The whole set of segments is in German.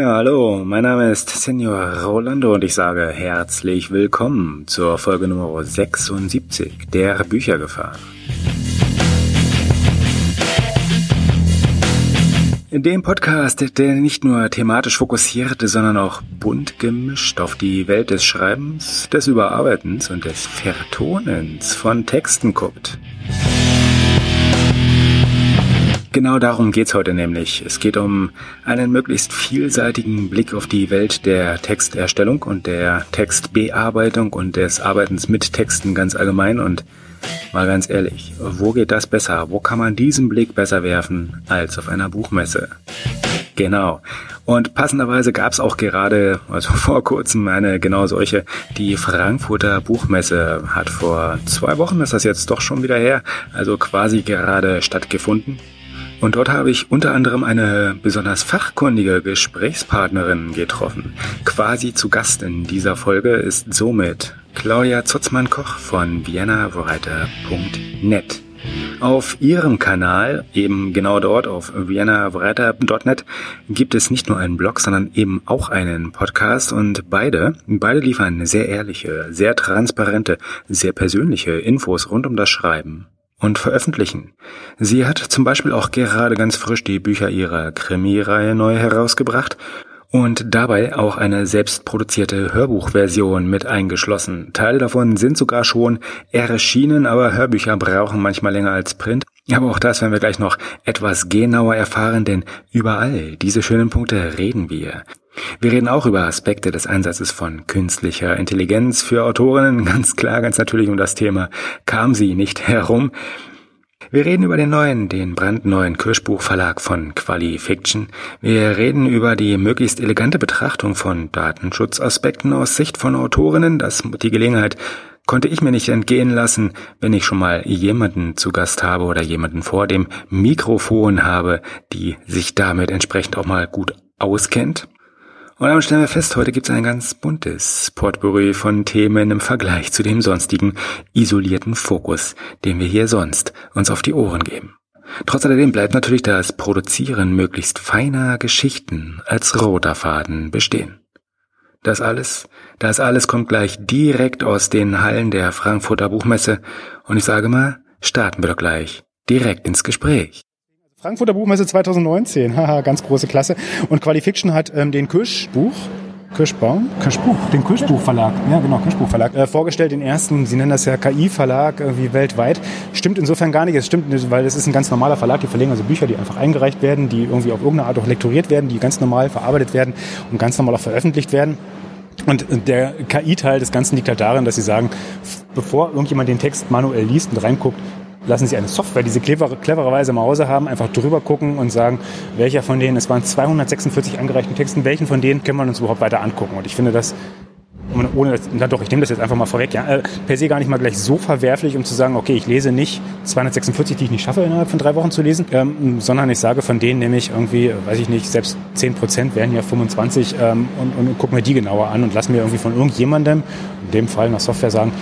Ja, hallo, mein Name ist Senor Rolando und ich sage herzlich willkommen zur Folge Nummer 76 der Büchergefahr. In dem Podcast, der nicht nur thematisch fokussiert, sondern auch bunt gemischt auf die Welt des Schreibens, des Überarbeitens und des Vertonens von Texten guckt. Genau darum geht's heute nämlich. Es geht um einen möglichst vielseitigen Blick auf die Welt der Texterstellung und der Textbearbeitung und des Arbeitens mit Texten ganz allgemein. Und mal ganz ehrlich, wo geht das besser? Wo kann man diesen Blick besser werfen als auf einer Buchmesse? Genau. Und passenderweise gab's auch gerade, also vor kurzem, eine genau solche. Die Frankfurter Buchmesse hat vor zwei Wochen, ist das jetzt doch schon wieder her, also quasi gerade stattgefunden. Und dort habe ich unter anderem eine besonders fachkundige Gesprächspartnerin getroffen. Quasi zu Gast in dieser Folge ist somit Claudia Zutzmann-Koch von viennawriter.net. Auf ihrem Kanal, eben genau dort auf viennawriter.net, gibt es nicht nur einen Blog, sondern eben auch einen Podcast und beide, beide liefern sehr ehrliche, sehr transparente, sehr persönliche Infos rund um das Schreiben und veröffentlichen. Sie hat zum Beispiel auch gerade ganz frisch die Bücher ihrer Krimireihe neu herausgebracht und dabei auch eine selbstproduzierte Hörbuchversion mit eingeschlossen. Teile davon sind sogar schon erschienen, aber Hörbücher brauchen manchmal länger als Print. Aber auch das werden wir gleich noch etwas genauer erfahren, denn überall diese schönen Punkte reden wir. Wir reden auch über Aspekte des Einsatzes von künstlicher Intelligenz für Autorinnen. Ganz klar, ganz natürlich um das Thema kam sie nicht herum. Wir reden über den neuen, den brandneuen Kirschbuchverlag von Qualifiction. Wir reden über die möglichst elegante Betrachtung von Datenschutzaspekten aus Sicht von Autorinnen. Das, die Gelegenheit konnte ich mir nicht entgehen lassen, wenn ich schon mal jemanden zu Gast habe oder jemanden vor dem Mikrofon habe, die sich damit entsprechend auch mal gut auskennt. Und dann stellen wir fest, heute gibt es ein ganz buntes Potpourri von Themen im Vergleich zu dem sonstigen isolierten Fokus, den wir hier sonst uns auf die Ohren geben. Trotz alledem bleibt natürlich das Produzieren möglichst feiner Geschichten als roter Faden bestehen. Das alles, das alles kommt gleich direkt aus den Hallen der Frankfurter Buchmesse und ich sage mal, starten wir doch gleich direkt ins Gespräch. Frankfurter Buchmesse 2019, haha, ganz große Klasse. Und Qualifiction hat ähm, den Kirschbuch, Kirschbaum, Kirschbuch, den Kirschbuchverlag, ja genau, Kirschbuchverlag, äh, vorgestellt, den ersten, sie nennen das ja KI-Verlag, irgendwie weltweit. Stimmt insofern gar nicht, es stimmt nicht, weil es ist ein ganz normaler Verlag, die verlegen also Bücher, die einfach eingereicht werden, die irgendwie auf irgendeine Art auch lektoriert werden, die ganz normal verarbeitet werden und ganz normal auch veröffentlicht werden. Und der KI-Teil des Ganzen liegt halt darin, dass sie sagen, bevor irgendjemand den Text manuell liest und reinguckt, lassen Sie eine Software, die Sie clever, clevererweise im Hause haben, einfach drüber gucken und sagen, welcher von denen, es waren 246 angereichten Texten, welchen von denen können wir uns überhaupt weiter angucken. Und ich finde das, ohne das, na doch, ich nehme das jetzt einfach mal vorweg, ja, äh, per se gar nicht mal gleich so verwerflich, um zu sagen, okay, ich lese nicht 246, die ich nicht schaffe, innerhalb von drei Wochen zu lesen, ähm, sondern ich sage von denen nämlich irgendwie, weiß ich nicht, selbst 10 Prozent wären ja 25 ähm, und, und, und gucke mir die genauer an und lass mir irgendwie von irgendjemandem, in dem Fall nach Software sagen,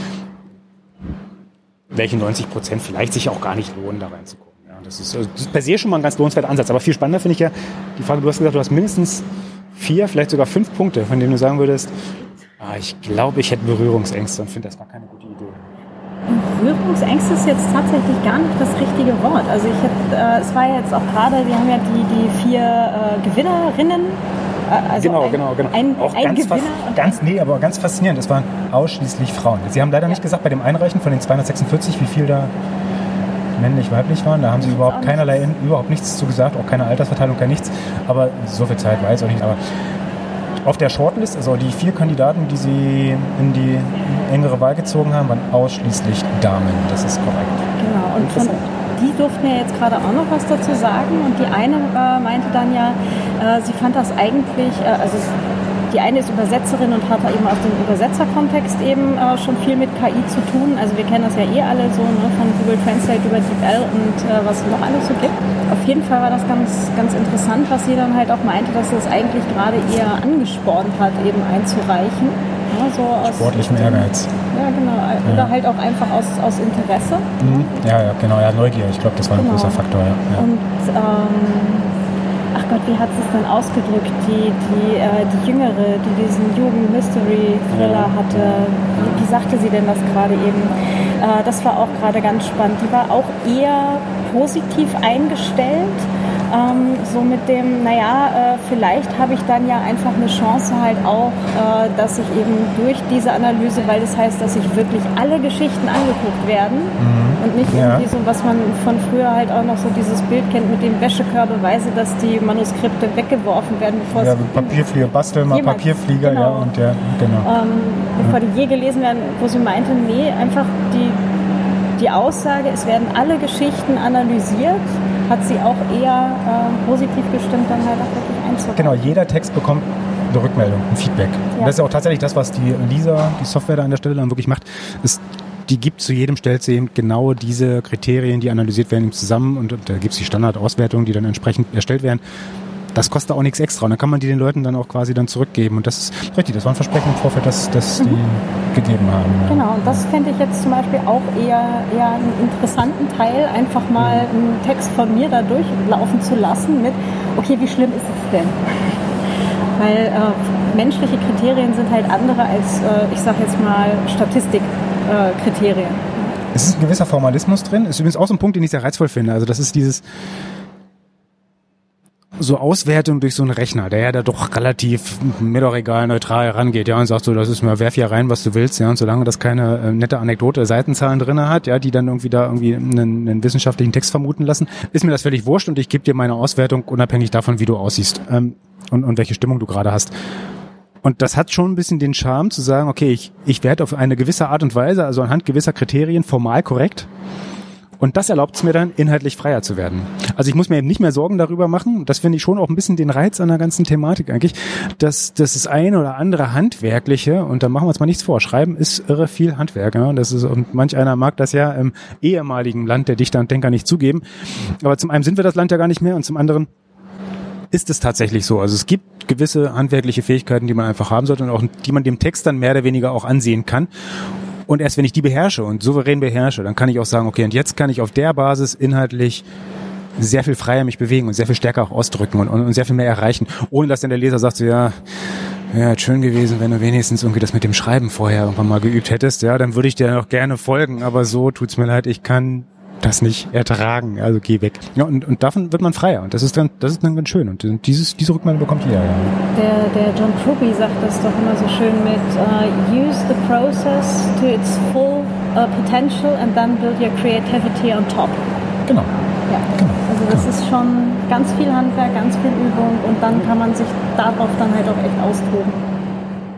welche 90 Prozent vielleicht sich auch gar nicht lohnen, da reinzugucken. Ja, das, ist, das ist per se schon mal ein ganz lohnenswerter Ansatz. Aber viel spannender finde ich ja die Frage, du hast gesagt, du hast mindestens vier, vielleicht sogar fünf Punkte, von denen du sagen würdest, ah, ich glaube, ich hätte Berührungsängste und finde, das war keine gute Idee. Berührungsängste ist jetzt tatsächlich gar nicht das richtige Wort. Also ich hab, äh, es war jetzt auch gerade, wir haben ja die, die vier äh, Gewinnerinnen also genau, ein, genau, genau. Ein, auch ein ganz, Gewinner ganz, nee, aber ganz faszinierend. Es waren ausschließlich Frauen. Sie haben leider ja. nicht gesagt bei dem Einreichen von den 246, wie viel da männlich, weiblich waren. Da haben sie überhaupt keinerlei, überhaupt nichts zu gesagt, auch keine Altersverteilung, kein nichts. Aber so viel Zeit weiß ich auch nicht. Aber auf der Shortlist, also die vier Kandidaten, die sie in die engere Wahl gezogen haben, waren ausschließlich Damen. Das ist korrekt. Genau. Und von, die durften ja jetzt gerade auch noch was dazu sagen. Und die eine äh, meinte dann ja, äh, sie fand das eigentlich, äh, also die eine ist Übersetzerin und hat eben auf dem Übersetzerkontext eben äh, schon viel mit KI zu tun. Also wir kennen das ja eh alle so ne, von Google Translate über DeepL und äh, was es noch alles so gibt. Auf jeden Fall war das ganz, ganz interessant, was sie dann halt auch meinte, dass es eigentlich gerade eher angespornt hat, eben einzureichen. So aus Sportlichem Ehrgeiz. Ja, genau. Oder ja. halt auch einfach aus, aus Interesse. Mhm. Ja, ja, genau. Ja, Neugier. Ich glaube, das war ein genau. großer Faktor. Ja. Und ähm, ach Gott, wie hat sie es denn ausgedrückt? Die, die, äh, die Jüngere, die diesen Jugend-Mystery-Thriller hatte, wie, wie, sagte sie denn das gerade eben? Äh, das war auch gerade ganz spannend. Die war auch eher positiv eingestellt ähm, so mit dem, naja, äh, vielleicht habe ich dann ja einfach eine Chance halt auch, äh, dass ich eben durch diese Analyse, weil das heißt, dass sich wirklich alle Geschichten angeguckt werden mhm. und nicht ja. irgendwie so, was man von früher halt auch noch so dieses Bild kennt mit dem Wäschekörbeweise, dass die Manuskripte weggeworfen werden, bevor ja, Papierflieger, bastel mal Papierflieger, genau. ja, und der, genau. Ähm, bevor die je gelesen werden, wo sie meinte, nee, einfach die, die Aussage, es werden alle Geschichten analysiert hat sie auch eher äh, positiv gestimmt, dann halt auch wirklich einzubauen. Genau, jeder Text bekommt eine Rückmeldung, ein Feedback. Ja. Das ist auch tatsächlich das, was die Lisa, die Software da an der Stelle dann wirklich macht, ist die gibt zu jedem Stellzehen genau diese Kriterien, die analysiert werden, zusammen und da gibt es die Standardauswertungen, die dann entsprechend erstellt werden das kostet auch nichts extra. Und dann kann man die den Leuten dann auch quasi dann zurückgeben. Und das ist richtig, das war ein Versprechen im Vorfeld, dass, dass mhm. die gegeben haben. Ja. Genau, und das fände ich jetzt zum Beispiel auch eher, eher einen interessanten Teil, einfach mal mhm. einen Text von mir da durchlaufen zu lassen mit, okay, wie schlimm ist es denn? Weil äh, menschliche Kriterien sind halt andere als, äh, ich sage jetzt mal, Statistikkriterien. Äh, es ist ein gewisser Formalismus drin. Ist übrigens auch so ein Punkt, den ich sehr reizvoll finde. Also das ist dieses, so Auswertung durch so einen Rechner, der ja da doch relativ mir doch egal neutral herangeht, ja, und sagt so, das ist mir, werf hier rein, was du willst, ja, und solange das keine äh, nette Anekdote, Seitenzahlen drinne hat, ja, die dann irgendwie da irgendwie einen, einen wissenschaftlichen Text vermuten lassen, ist mir das völlig wurscht und ich gebe dir meine Auswertung unabhängig davon, wie du aussiehst ähm, und, und welche Stimmung du gerade hast. Und das hat schon ein bisschen den Charme zu sagen, okay, ich, ich werde auf eine gewisse Art und Weise, also anhand gewisser Kriterien formal korrekt und das erlaubt es mir dann, inhaltlich freier zu werden. Also ich muss mir eben nicht mehr Sorgen darüber machen. Das finde ich schon auch ein bisschen den Reiz an der ganzen Thematik eigentlich, dass, dass das eine oder andere Handwerkliche, und da machen wir uns mal nichts vor, Schreiben ist irre viel Handwerk. Ja? Das ist, und manch einer mag das ja im ehemaligen Land der Dichter und Denker nicht zugeben. Aber zum einen sind wir das Land ja gar nicht mehr und zum anderen ist es tatsächlich so. Also es gibt gewisse handwerkliche Fähigkeiten, die man einfach haben sollte und auch die man dem Text dann mehr oder weniger auch ansehen kann. Und erst wenn ich die beherrsche und souverän beherrsche, dann kann ich auch sagen, okay, und jetzt kann ich auf der Basis inhaltlich sehr viel freier mich bewegen und sehr viel stärker auch ausdrücken und, und, und sehr viel mehr erreichen, ohne dass dann der Leser sagt, so, ja, ja, schön gewesen, wenn du wenigstens irgendwie das mit dem Schreiben vorher irgendwann mal geübt hättest, ja, dann würde ich dir noch gerne folgen, aber so tut's mir leid, ich kann das nicht ertragen, also geh weg. Ja, und, und davon wird man freier und das ist dann, das ist dann ganz schön und dieses, diese Rückmeldung bekommt jeder. Ja. Der, der John Truby sagt das doch immer so schön mit uh, use the process to its full uh, potential and then build your creativity on top. Genau. Ja. Genau. Also das genau. ist schon ganz viel Handwerk, ganz viel Übung und dann kann man sich darauf dann halt auch echt austoben.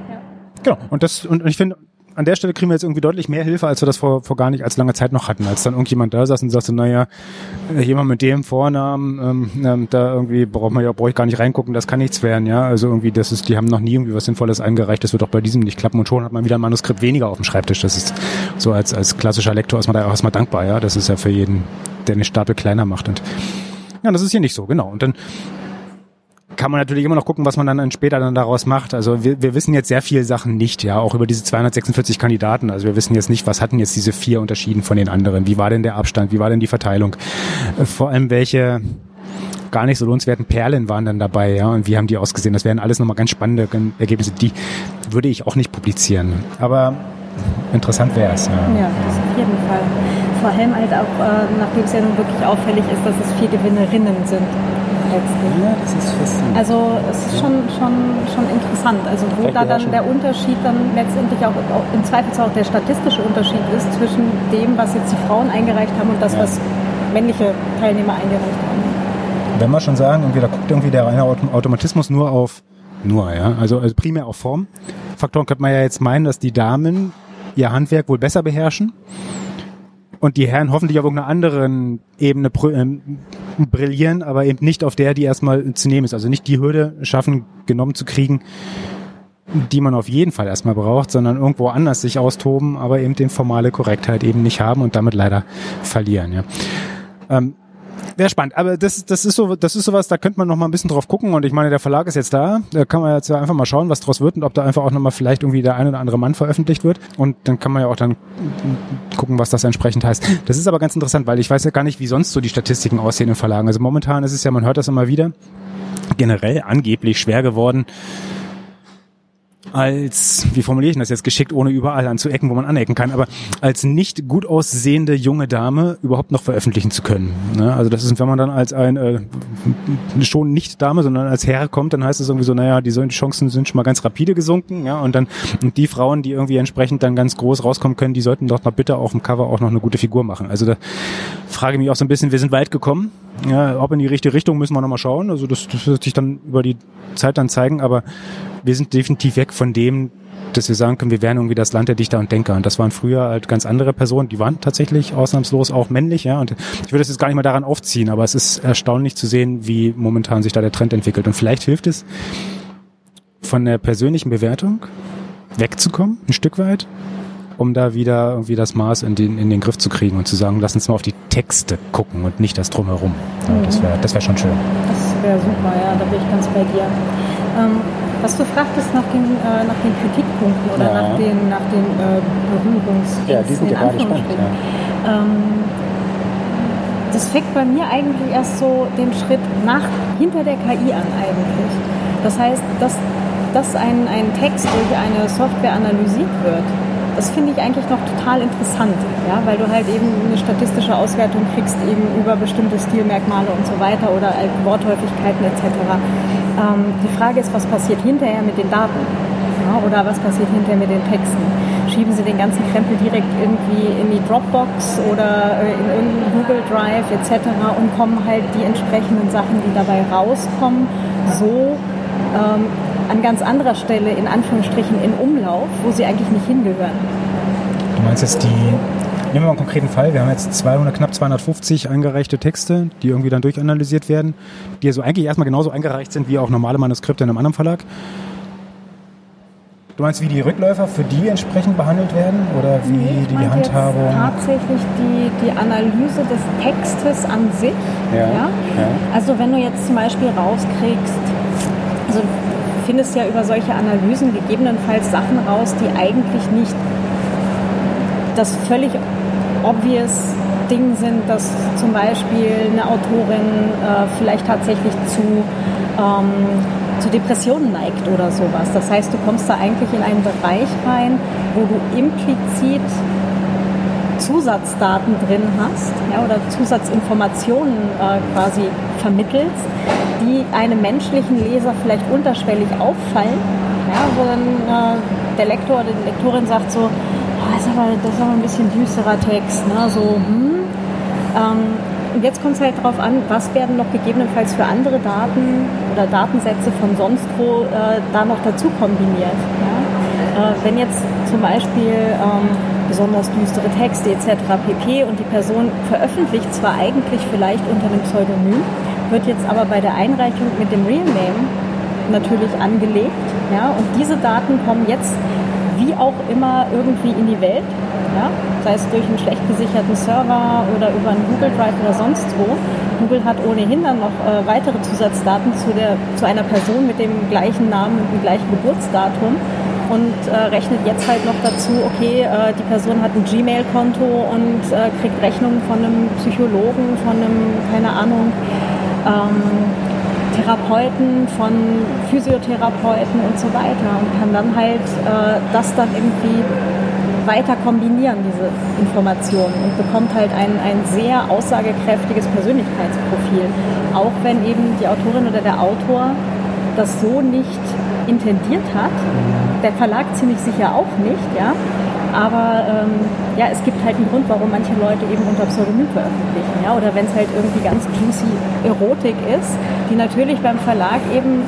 Ja. Genau. Und das und ich finde an der Stelle kriegen wir jetzt irgendwie deutlich mehr Hilfe, als wir das vor, vor gar nicht als lange Zeit noch hatten, als dann irgendjemand da saß und sagte, naja, äh, jemand mit dem Vornamen, ähm, ähm, da irgendwie braucht man ja, brauche ich gar nicht reingucken, das kann nichts werden, ja. Also irgendwie, das ist, die haben noch nie irgendwie was Sinnvolles eingereicht, das wird auch bei diesem nicht klappen und schon hat man wieder ein Manuskript weniger auf dem Schreibtisch. Das ist so als, als klassischer Lektor ist man da auch erstmal dankbar, ja. Das ist ja für jeden, der den Stapel kleiner macht und ja, das ist hier nicht so, genau. Und dann kann man natürlich immer noch gucken, was man dann später dann daraus macht. Also wir, wir wissen jetzt sehr viele Sachen nicht, ja, auch über diese 246 Kandidaten. Also wir wissen jetzt nicht, was hatten jetzt diese vier unterschieden von den anderen. Wie war denn der Abstand? Wie war denn die Verteilung? Äh, vor allem welche gar nicht so lohnenswerten Perlen waren dann dabei, ja, und wie haben die ausgesehen? Das wären alles nochmal ganz spannende Ergebnisse. Die würde ich auch nicht publizieren. Aber interessant wäre es. Ja. ja, das auf jeden Fall. Vor allem halt auch, äh, nachdem es ja nun wirklich auffällig ist, dass es vier Gewinnerinnen sind letztlich. Ja, das ist faszinierend. Also es ist schon, schon, schon interessant. Also wo da dann der Unterschied dann letztendlich auch, auch im Zweifelsfall auch der statistische Unterschied ist zwischen dem, was jetzt die Frauen eingereicht haben und das, ja. was männliche Teilnehmer eingereicht haben. Wenn wir schon sagen, irgendwie, da guckt irgendwie der reine Automatismus nur auf, nur, ja, also, also primär auf Form. Faktoren könnte man ja jetzt meinen, dass die Damen ihr Handwerk wohl besser beherrschen und die Herren hoffentlich auf irgendeiner anderen Ebene ähm, brillieren, aber eben nicht auf der, die erstmal zu nehmen ist. Also nicht die Hürde schaffen, genommen zu kriegen, die man auf jeden Fall erstmal braucht, sondern irgendwo anders sich austoben, aber eben den formale Korrektheit eben nicht haben und damit leider verlieren. Ja. Ähm, Wäre spannend, aber das, das ist so, das ist sowas, da könnte man noch mal ein bisschen drauf gucken und ich meine, der Verlag ist jetzt da, da kann man jetzt einfach mal schauen, was draus wird und ob da einfach auch noch mal vielleicht irgendwie der ein oder andere Mann veröffentlicht wird und dann kann man ja auch dann gucken, was das entsprechend heißt. Das ist aber ganz interessant, weil ich weiß ja gar nicht, wie sonst so die Statistiken aussehen in Verlagen. Also momentan ist es ja, man hört das immer wieder, generell angeblich schwer geworden, als, wie formuliere ich das jetzt geschickt, ohne überall anzuecken, wo man anecken kann, aber als nicht gut aussehende junge Dame überhaupt noch veröffentlichen zu können. Ne? Also das ist, wenn man dann als ein äh, schon nicht Dame, sondern als Herr kommt, dann heißt es irgendwie so, naja, die Chancen sind schon mal ganz rapide gesunken, ja, und dann und die Frauen, die irgendwie entsprechend dann ganz groß rauskommen können, die sollten doch mal bitte auf dem Cover auch noch eine gute Figur machen. Also da frage ich mich auch so ein bisschen, wir sind weit gekommen. Ja, ob in die richtige Richtung müssen wir nochmal schauen. Also das, das wird sich dann über die Zeit dann zeigen, aber wir sind definitiv weg von dem, dass wir sagen können, wir wären irgendwie das Land der Dichter und Denker. Und das waren früher halt ganz andere Personen, die waren tatsächlich ausnahmslos auch männlich, ja. Und ich würde das jetzt gar nicht mal daran aufziehen, aber es ist erstaunlich zu sehen, wie momentan sich da der Trend entwickelt. Und vielleicht hilft es, von der persönlichen Bewertung wegzukommen, ein Stück weit, um da wieder irgendwie das Maß in den, in den Griff zu kriegen und zu sagen, lass uns mal auf die Texte gucken und nicht das drumherum. Ja, das wäre das wär schon schön. Das wäre super, ja, da bin ich ganz bei dir. Ähm, was du fragtest nach den, äh, nach den Kritikpunkten oder ja. nach den, nach den äh, Berührungs... Ja, die sind ja gerade spannend. Ja. Ähm, das fängt bei mir eigentlich erst so den Schritt nach, hinter der KI an eigentlich. Das heißt, dass, dass ein, ein Text durch eine Software analysiert wird, das finde ich eigentlich noch total interessant, ja, weil du halt eben eine statistische Auswertung kriegst eben über bestimmte Stilmerkmale und so weiter oder halt Worthäufigkeiten etc. Ähm, die Frage ist, was passiert hinterher mit den Daten? Ja, oder was passiert hinterher mit den Texten? Schieben Sie den ganzen Krempel direkt irgendwie in die Dropbox oder äh, in irgendeinen Google Drive etc. und kommen halt die entsprechenden Sachen, die dabei rauskommen, so ähm, an ganz anderer Stelle in Anführungsstrichen in Umlauf, wo sie eigentlich nicht hingehören. Du meinst jetzt die, nehmen wir mal einen konkreten Fall, wir haben jetzt 200, knapp 250 eingereichte Texte, die irgendwie dann durchanalysiert werden, die also eigentlich erstmal genauso eingereicht sind wie auch normale Manuskripte in einem anderen Verlag. Du meinst, wie die Rückläufer für die entsprechend behandelt werden oder wie nee, die Handhabung? Tatsächlich die, die Analyse des Textes an sich. Ja, ja? ja. Also wenn du jetzt zum Beispiel rauskriegst, also findest ja über solche Analysen gegebenenfalls Sachen raus, die eigentlich nicht das völlig obvious Ding sind, dass zum Beispiel eine Autorin äh, vielleicht tatsächlich zu, ähm, zu Depressionen neigt oder sowas. Das heißt, du kommst da eigentlich in einen Bereich rein, wo du implizit Zusatzdaten drin hast ja, oder Zusatzinformationen äh, quasi vermittelst, die einem menschlichen Leser vielleicht unterschwellig auffallen, ja, wo dann äh, der Lektor oder die Lektorin sagt so, oh, das, ist aber, das ist aber ein bisschen düsterer Text, ne? so, hm. Ähm, und jetzt kommt es halt darauf an, was werden noch gegebenenfalls für andere Daten oder Datensätze von sonst wo äh, da noch dazu kombiniert. Ja? Äh, wenn jetzt zum Beispiel ähm, besonders düstere Texte etc. pp. und die Person veröffentlicht zwar eigentlich vielleicht unter einem Pseudonym, wird jetzt aber bei der Einreichung mit dem Real Name natürlich angelegt. Ja, und diese Daten kommen jetzt wie auch immer irgendwie in die Welt, ja, sei es durch einen schlecht gesicherten Server oder über einen Google Drive oder sonst wo. Google hat ohnehin dann noch äh, weitere Zusatzdaten zu, der, zu einer Person mit dem gleichen Namen und dem gleichen Geburtsdatum und äh, rechnet jetzt halt noch dazu, okay, äh, die Person hat ein Gmail-Konto und äh, kriegt Rechnungen von einem Psychologen, von einem, keine Ahnung, ähm, Therapeuten, von Physiotherapeuten und so weiter und kann dann halt äh, das dann irgendwie weiter kombinieren, diese Informationen und bekommt halt ein, ein sehr aussagekräftiges Persönlichkeitsprofil, auch wenn eben die Autorin oder der Autor das so nicht intendiert hat. Der Verlag ziemlich sicher auch nicht, ja. Aber ähm, ja, es gibt halt einen Grund, warum manche Leute eben unter Pseudonym veröffentlichen. Ja? Oder wenn es halt irgendwie ganz juicy Erotik ist, die natürlich beim Verlag eben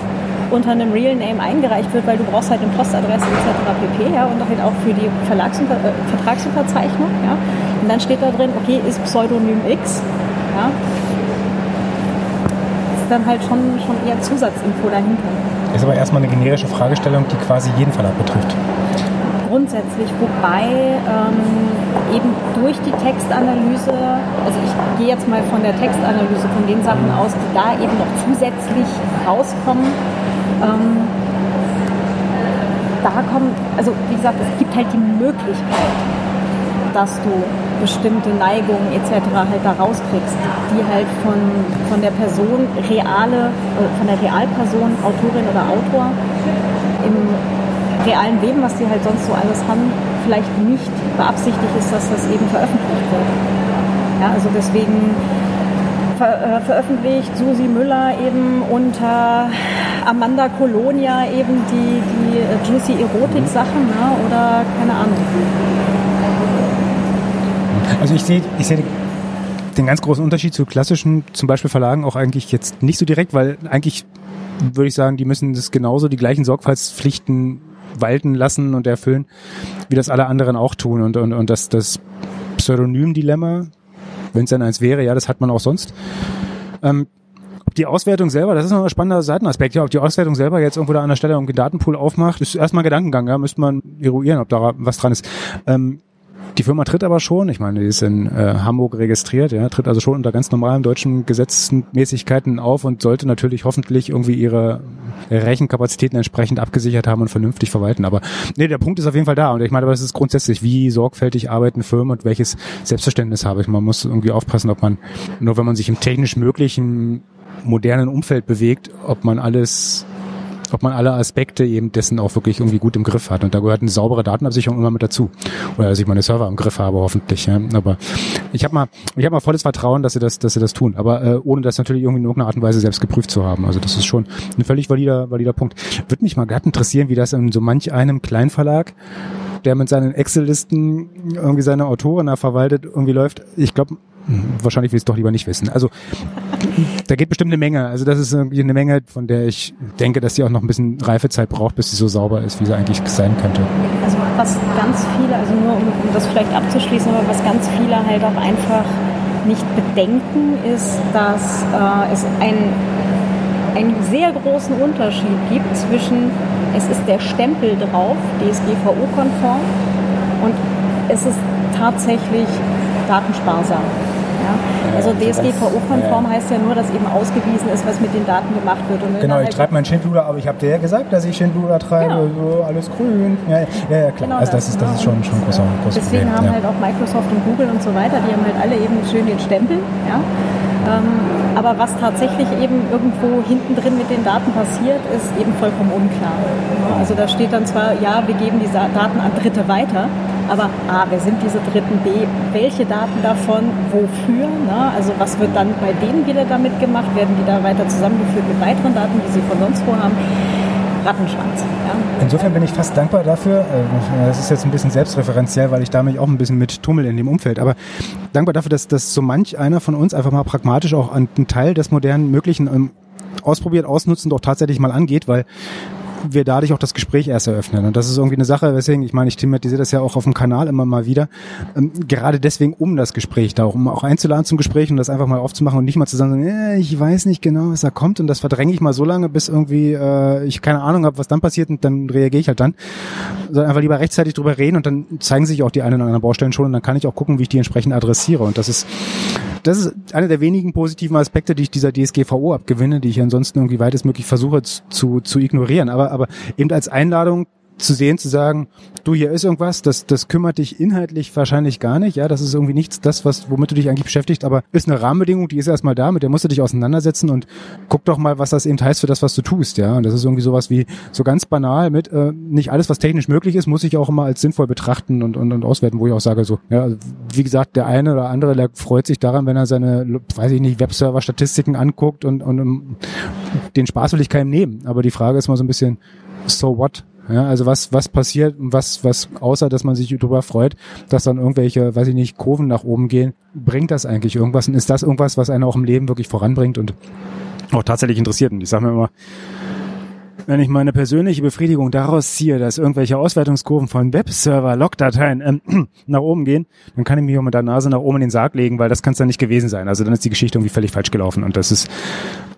unter einem Real Name eingereicht wird, weil du brauchst halt eine Postadresse etc. pp. Ja, und halt auch für die Verlagsunter äh, Vertragsunterzeichnung. Ja. Und dann steht da drin, okay, ist Pseudonym X. Ja. Dann halt schon, schon eher Zusatzinfo dahinter. Ist aber erstmal eine generische Fragestellung, die quasi jeden Verlag betrifft grundsätzlich, wobei ähm, eben durch die Textanalyse, also ich gehe jetzt mal von der Textanalyse, von den Sachen aus, die da eben noch zusätzlich rauskommen, ähm, da kommen, also wie gesagt, es gibt halt die Möglichkeit, dass du bestimmte Neigungen etc. halt da rauskriegst, die halt von, von der Person reale, äh, von der Realperson, Autorin oder Autor im realen Leben, was sie halt sonst so alles haben, vielleicht nicht beabsichtigt ist, dass das eben veröffentlicht wird. Ja, also deswegen ver äh, veröffentlicht Susi Müller eben unter Amanda Colonia eben die, die äh, Juicy Erotik-Sachen ne? oder keine Ahnung. Also ich sehe ich seh den ganz großen Unterschied zu klassischen, zum Beispiel Verlagen, auch eigentlich jetzt nicht so direkt, weil eigentlich würde ich sagen, die müssen das genauso die gleichen Sorgfaltspflichten walten lassen und erfüllen, wie das alle anderen auch tun. Und, und, und das, das Pseudonym-Dilemma, wenn es denn eins wäre, ja, das hat man auch sonst. Ähm, ob die Auswertung selber, das ist noch ein spannender Seitenaspekt, ja, ob die Auswertung selber jetzt irgendwo da an der Stelle einen Datenpool aufmacht, ist erstmal Gedankengang, ja, müsste man eruieren, ob da was dran ist. Ähm, die Firma tritt aber schon, ich meine, die ist in äh, Hamburg registriert, ja, tritt also schon unter ganz normalen deutschen Gesetzmäßigkeiten auf und sollte natürlich hoffentlich irgendwie ihre Rechenkapazitäten entsprechend abgesichert haben und vernünftig verwalten. Aber nee, der Punkt ist auf jeden Fall da. Und ich meine, aber es ist grundsätzlich, wie sorgfältig arbeiten Firmen und welches Selbstverständnis habe ich. Man muss irgendwie aufpassen, ob man, nur wenn man sich im technisch möglichen modernen Umfeld bewegt, ob man alles ob man alle Aspekte eben dessen auch wirklich irgendwie gut im Griff hat. Und da gehört eine saubere Datenabsicherung immer mit dazu. Oder dass ich meine Server im Griff habe, hoffentlich. Ja. Aber ich habe mal, ich habe mal volles Vertrauen, dass sie das, dass sie das tun. Aber äh, ohne das natürlich irgendwie in irgendeiner Art und Weise selbst geprüft zu haben. Also das ist schon ein völlig valider, valider Punkt. Würde mich mal glatt interessieren, wie das in so manch einem Kleinverlag der mit seinen Excel-Listen irgendwie seine Autoren da verwaltet, irgendwie läuft. Ich glaube, wahrscheinlich will ich es doch lieber nicht wissen. Also da geht bestimmt eine Menge. Also das ist irgendwie eine Menge, von der ich denke, dass sie auch noch ein bisschen Reifezeit braucht, bis sie so sauber ist, wie sie eigentlich sein könnte. Also was ganz viele, also nur um, um das vielleicht abzuschließen, aber was ganz viele halt auch einfach nicht bedenken, ist, dass äh, es ein, einen sehr großen Unterschied gibt zwischen, es ist der Stempel drauf, DSGVO-konform, und es ist tatsächlich datensparsam. Ja? Also DSGVO-konform heißt ja nur, dass eben ausgewiesen ist, was mit den Daten gemacht wird. genau, ich halt treibe meinen Schindluder, aber ich habe dir ja gesagt, dass ich Schindluder treibe, genau. so alles grün. Ja, ja, ja klar. Genau also das, ist, das ist schon, schon ein großer, großer Deswegen Problem. haben ja. halt auch Microsoft und Google und so weiter, die haben halt alle eben schön den Stempel. Ja? Ähm, aber was tatsächlich eben irgendwo hinten drin mit den Daten passiert, ist eben vollkommen unklar. Also da steht dann zwar, ja, wir geben diese Daten an Dritte weiter, aber A, wer sind diese Dritten? B, welche Daten davon, wofür? Ne? Also was wird dann bei denen wieder damit gemacht? Werden die da weiter zusammengeführt mit weiteren Daten, die sie von sonst wo haben? Rattenschwanz. Ja. Insofern bin ich fast dankbar dafür. Äh, das ist jetzt ein bisschen selbstreferenziell, weil ich da mich auch ein bisschen mit tummel in dem Umfeld. Aber dankbar dafür, dass, dass so manch einer von uns einfach mal pragmatisch auch einen Teil des modernen Möglichen ähm, ausprobiert, ausnutzt und auch tatsächlich mal angeht, weil wir dadurch auch das Gespräch erst eröffnen. Und das ist irgendwie eine Sache, weswegen, ich meine, ich thematisiere das ja auch auf dem Kanal immer mal wieder, ähm, gerade deswegen um das Gespräch da, um auch einzuladen zum Gespräch und das einfach mal aufzumachen und nicht mal zu sagen, äh, ich weiß nicht genau, was da kommt und das verdränge ich mal so lange, bis irgendwie äh, ich keine Ahnung habe, was dann passiert und dann reagiere ich halt dann. Sondern einfach lieber rechtzeitig drüber reden und dann zeigen sich auch die einen oder anderen Baustellen schon und dann kann ich auch gucken, wie ich die entsprechend adressiere. Und das ist das ist einer der wenigen positiven Aspekte, die ich dieser DSGVO abgewinne, die ich ansonsten irgendwie weitestmöglich versuche zu, zu ignorieren. Aber, aber eben als Einladung zu sehen, zu sagen, du, hier ist irgendwas, das, das kümmert dich inhaltlich wahrscheinlich gar nicht, ja, das ist irgendwie nichts, das, was, womit du dich eigentlich beschäftigst, aber ist eine Rahmenbedingung, die ist erstmal da, mit der musst du dich auseinandersetzen und guck doch mal, was das eben heißt für das, was du tust, ja, und das ist irgendwie sowas wie, so ganz banal mit, äh, nicht alles, was technisch möglich ist, muss ich auch immer als sinnvoll betrachten und, und, und auswerten, wo ich auch sage, so, ja, wie gesagt, der eine oder andere, der freut sich daran, wenn er seine, weiß ich nicht, Webserver-Statistiken anguckt und, und, und den Spaß will ich keinem nehmen, aber die Frage ist mal so ein bisschen, so what? Ja, also was, was passiert, was, was, außer dass man sich darüber freut, dass dann irgendwelche, weiß ich nicht, Kurven nach oben gehen, bringt das eigentlich irgendwas? Und ist das irgendwas, was einen auch im Leben wirklich voranbringt und auch tatsächlich interessiert? Und ich sage mir immer, wenn ich meine persönliche Befriedigung daraus ziehe, dass irgendwelche Auswertungskurven von Webserver, Logdateien ähm, nach oben gehen, dann kann ich mich auch mit der Nase nach oben in den Sarg legen, weil das kann es dann nicht gewesen sein. Also dann ist die Geschichte irgendwie völlig falsch gelaufen und das ist,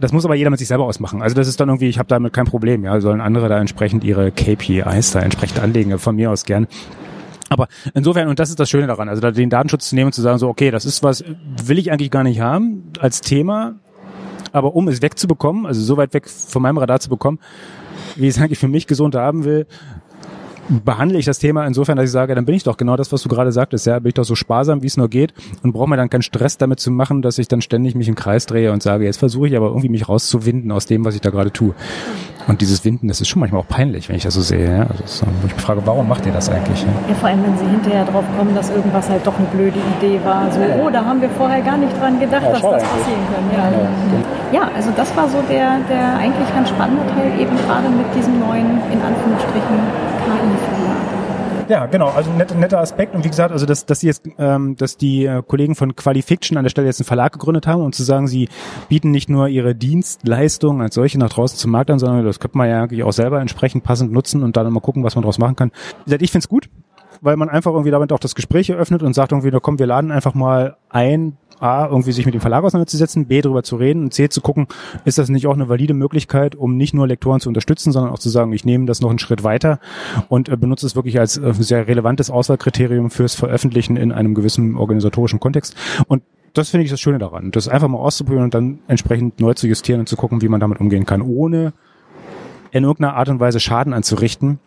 das muss aber jeder mit sich selber ausmachen. Also das ist dann irgendwie, ich habe damit kein Problem. Ja, sollen andere da entsprechend ihre KPIs da entsprechend anlegen, von mir aus gern. Aber insofern, und das ist das Schöne daran, also da den Datenschutz zu nehmen und zu sagen, so, okay, das ist was, will ich eigentlich gar nicht haben als Thema, aber um es wegzubekommen, also so weit weg von meinem Radar zu bekommen, wie ich es eigentlich für mich gesund haben will, behandle ich das Thema insofern, dass ich sage, dann bin ich doch genau das, was du gerade sagtest, ja, bin ich doch so sparsam, wie es nur geht und brauche mir dann keinen Stress damit zu machen, dass ich dann ständig mich im Kreis drehe und sage, jetzt versuche ich aber irgendwie mich rauszuwinden aus dem, was ich da gerade tue. Und dieses Winden, das ist schon manchmal auch peinlich, wenn ich das so sehe. Ja? Also so, wo ich mich frage, warum macht ihr das eigentlich? Ja? ja? vor allem, wenn sie hinterher drauf kommen, dass irgendwas halt doch eine blöde Idee war. So, oh, da haben wir vorher gar nicht dran gedacht, ja, dass das passieren kann. Ja. ja, also das war so der, der eigentlich ganz spannende Teil, eben gerade mit diesem neuen, in Anführungsstrichen, KI-Verlag. Ja, genau. Also ein netter, Aspekt. Und wie gesagt, also dass, dass sie jetzt, ähm, dass die äh, Kollegen von Qualifiction an der Stelle jetzt einen Verlag gegründet haben, um zu sagen, sie bieten nicht nur ihre Dienstleistungen als solche nach draußen zum Markt an, sondern das könnte man ja eigentlich auch selber entsprechend passend nutzen und dann mal gucken, was man daraus machen kann. Wie ich finde es gut, weil man einfach irgendwie damit auch das Gespräch eröffnet und sagt irgendwie, na komm, wir laden einfach mal ein, A, irgendwie sich mit dem Verlag auseinanderzusetzen, B, darüber zu reden und C, zu gucken, ist das nicht auch eine valide Möglichkeit, um nicht nur Lektoren zu unterstützen, sondern auch zu sagen, ich nehme das noch einen Schritt weiter und äh, benutze es wirklich als äh, sehr relevantes Auswahlkriterium fürs Veröffentlichen in einem gewissen organisatorischen Kontext. Und das finde ich das Schöne daran, das einfach mal auszuprobieren und dann entsprechend neu zu justieren und zu gucken, wie man damit umgehen kann, ohne in irgendeiner Art und Weise Schaden anzurichten,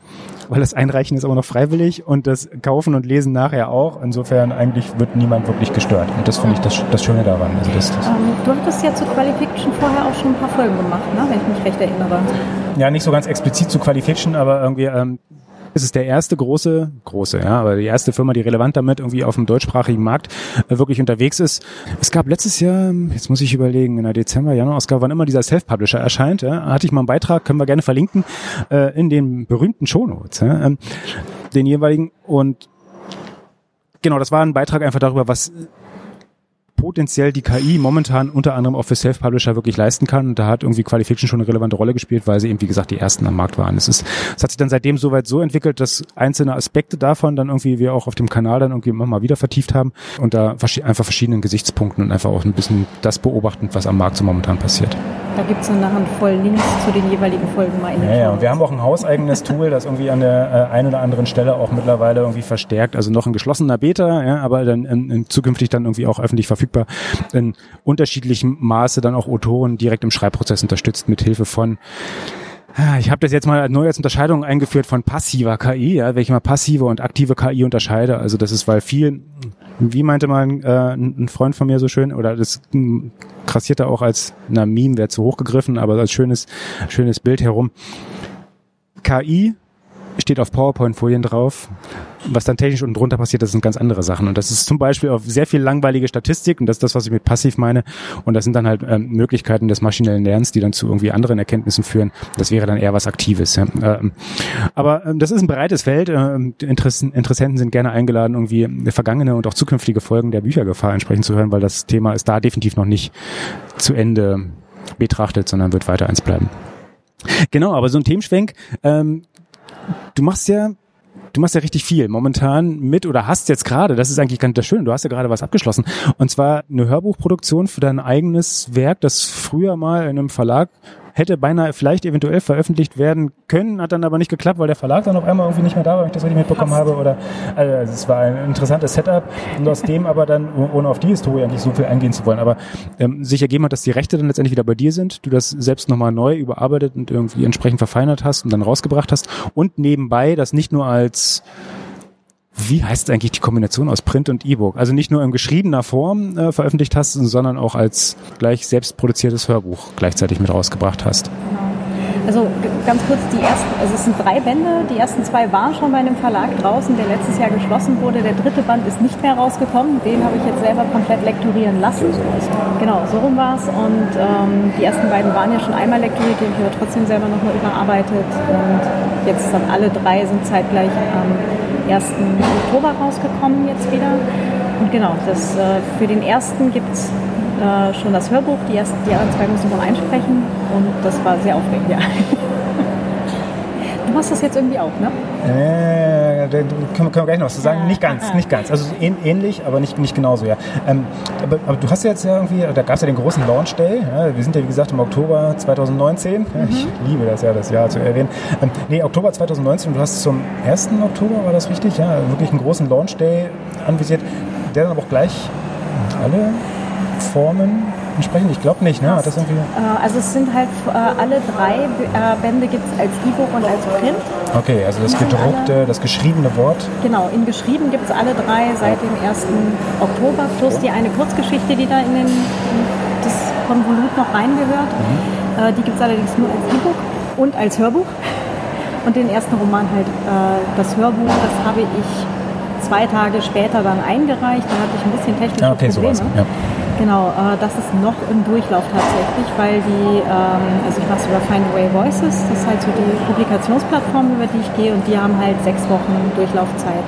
weil das Einreichen ist aber noch freiwillig und das Kaufen und Lesen nachher auch. Insofern eigentlich wird niemand wirklich gestört. Und das finde ich das, das Schöne daran. Also das, das ähm, du hattest ja zu Qualifiction vorher auch schon ein paar Folgen gemacht, ne? wenn ich mich recht erinnere. Ja, nicht so ganz explizit zu Qualifiction, aber irgendwie ähm, ist es der erste große, große, ja, aber die erste Firma, die relevant damit irgendwie auf dem deutschsprachigen Markt äh, wirklich unterwegs ist. Es gab letztes Jahr, jetzt muss ich überlegen, in der Dezember, Januar-Ausgabe, wann immer dieser Self-Publisher erscheint, ja, hatte ich mal einen Beitrag, können wir gerne verlinken, äh, in den berühmten Shownotes, ja, ähm, den jeweiligen und Genau, das war ein Beitrag einfach darüber, was potenziell die KI momentan unter anderem auch für Self-Publisher wirklich leisten kann. Und da hat irgendwie Qualification schon eine relevante Rolle gespielt, weil sie eben, wie gesagt, die ersten am Markt waren. Es ist, es hat sich dann seitdem soweit so entwickelt, dass einzelne Aspekte davon dann irgendwie wir auch auf dem Kanal dann irgendwie immer mal wieder vertieft haben und da einfach verschiedenen Gesichtspunkten und einfach auch ein bisschen das beobachten, was am Markt so momentan passiert. Da gibt es eine Handvoll Links zu den jeweiligen Folgen mal in Ja, ja, und wir haben auch ein hauseigenes Tool, das irgendwie an der äh, einen oder anderen Stelle auch mittlerweile irgendwie verstärkt, also noch ein geschlossener Beta, ja, aber dann in, in zukünftig dann irgendwie auch öffentlich verfügbar verfügbar, in unterschiedlichem Maße dann auch Autoren direkt im Schreibprozess unterstützt mit Hilfe von ah, ich habe das jetzt mal neu als Unterscheidung eingeführt von passiver KI, ja, welche mal passive und aktive KI unterscheide. Also das ist, weil viel, wie meinte mal äh, ein Freund von mir so schön, oder das krassierte auch als, na, Meme wäre zu hoch gegriffen, aber als schönes, schönes Bild herum. KI steht auf PowerPoint-Folien drauf. Was dann technisch unten drunter passiert, das sind ganz andere Sachen. Und das ist zum Beispiel auf sehr viel langweilige Statistik und das ist das, was ich mit passiv meine. Und das sind dann halt ähm, Möglichkeiten des maschinellen Lernens, die dann zu irgendwie anderen Erkenntnissen führen. Das wäre dann eher was Aktives. Ja. Ähm, aber ähm, das ist ein breites Feld. Ähm, Interessen, Interessenten sind gerne eingeladen, irgendwie vergangene und auch zukünftige Folgen der Büchergefahr entsprechend zu hören, weil das Thema ist da definitiv noch nicht zu Ende betrachtet, sondern wird weiter eins bleiben. Genau, aber so ein Themenschwenk ähm, du machst ja du machst ja richtig viel momentan mit oder hast jetzt gerade, das ist eigentlich ganz das Schöne, du hast ja gerade was abgeschlossen. Und zwar eine Hörbuchproduktion für dein eigenes Werk, das früher mal in einem Verlag hätte beinahe vielleicht eventuell veröffentlicht werden können, hat dann aber nicht geklappt, weil der Verlag dann auf einmal irgendwie nicht mehr da war, wenn ich das richtig mitbekommen Fast. habe. Oder also es war ein interessantes Setup und aus dem aber dann, ohne auf die Historie eigentlich so viel eingehen zu wollen, aber ähm, sich ergeben hat, dass die Rechte dann letztendlich wieder bei dir sind, du das selbst nochmal neu überarbeitet und irgendwie entsprechend verfeinert hast und dann rausgebracht hast und nebenbei das nicht nur als wie heißt eigentlich die Kombination aus Print und E-Book? Also nicht nur in geschriebener Form äh, veröffentlicht hast, sondern auch als gleich selbst produziertes Hörbuch gleichzeitig mit rausgebracht hast. Also ganz kurz, die ersten, also es sind drei Bände. Die ersten zwei waren schon bei einem Verlag draußen, der letztes Jahr geschlossen wurde. Der dritte Band ist nicht mehr rausgekommen. Den habe ich jetzt selber komplett lektorieren lassen. Genau, so rum war es. Und ähm, die ersten beiden waren ja schon einmal lektoriert, die habe ich aber trotzdem selber nochmal überarbeitet. Und jetzt sind alle drei sind zeitgleich am 1. Oktober rausgekommen jetzt wieder. Und genau, das, äh, für den ersten gibt es äh, schon das Hörbuch, die, ersten, die anderen zwei musste ich noch einsprechen und das war sehr aufregend, ja. Du machst das jetzt irgendwie auch, ne? Äh, da können, wir gleich noch was zu sagen. Nicht ganz, nicht ganz. Also ähnlich, aber nicht, nicht genauso, ja. Ähm, aber, aber, du hast ja jetzt ja irgendwie, da gab es ja den großen Launch Day. Ja, wir sind ja, wie gesagt, im Oktober 2019. Mhm. Ich liebe das ja, das Jahr zu erwähnen. Ähm, nee, Oktober 2019. Du hast zum 1. Oktober, war das richtig? Ja, wirklich einen großen Launch Day anvisiert, der dann aber auch gleich alle Formen entsprechend? Ich glaube nicht, ne? Hat das irgendwie... Äh, also es sind halt äh, alle drei äh, Bände gibt es als E-Book und als Print. Okay, also das gedruckte, das geschriebene Wort. Genau, in geschrieben gibt es alle drei seit dem 1. Oktober, plus die eine Kurzgeschichte, die da in, den, in das Konvolut noch reingehört. Mhm. Die gibt es allerdings nur als E-Book und als Hörbuch. Und den ersten Roman halt, das Hörbuch, das habe ich zwei Tage später dann eingereicht. Da hatte ich ein bisschen technische okay, Probleme. Sowas, ja. Genau, äh, das ist noch im Durchlauf tatsächlich, weil die, ähm, also ich mache es über Find Away Voices, das ist halt so die Publikationsplattform, über die ich gehe und die haben halt sechs Wochen Durchlaufzeit.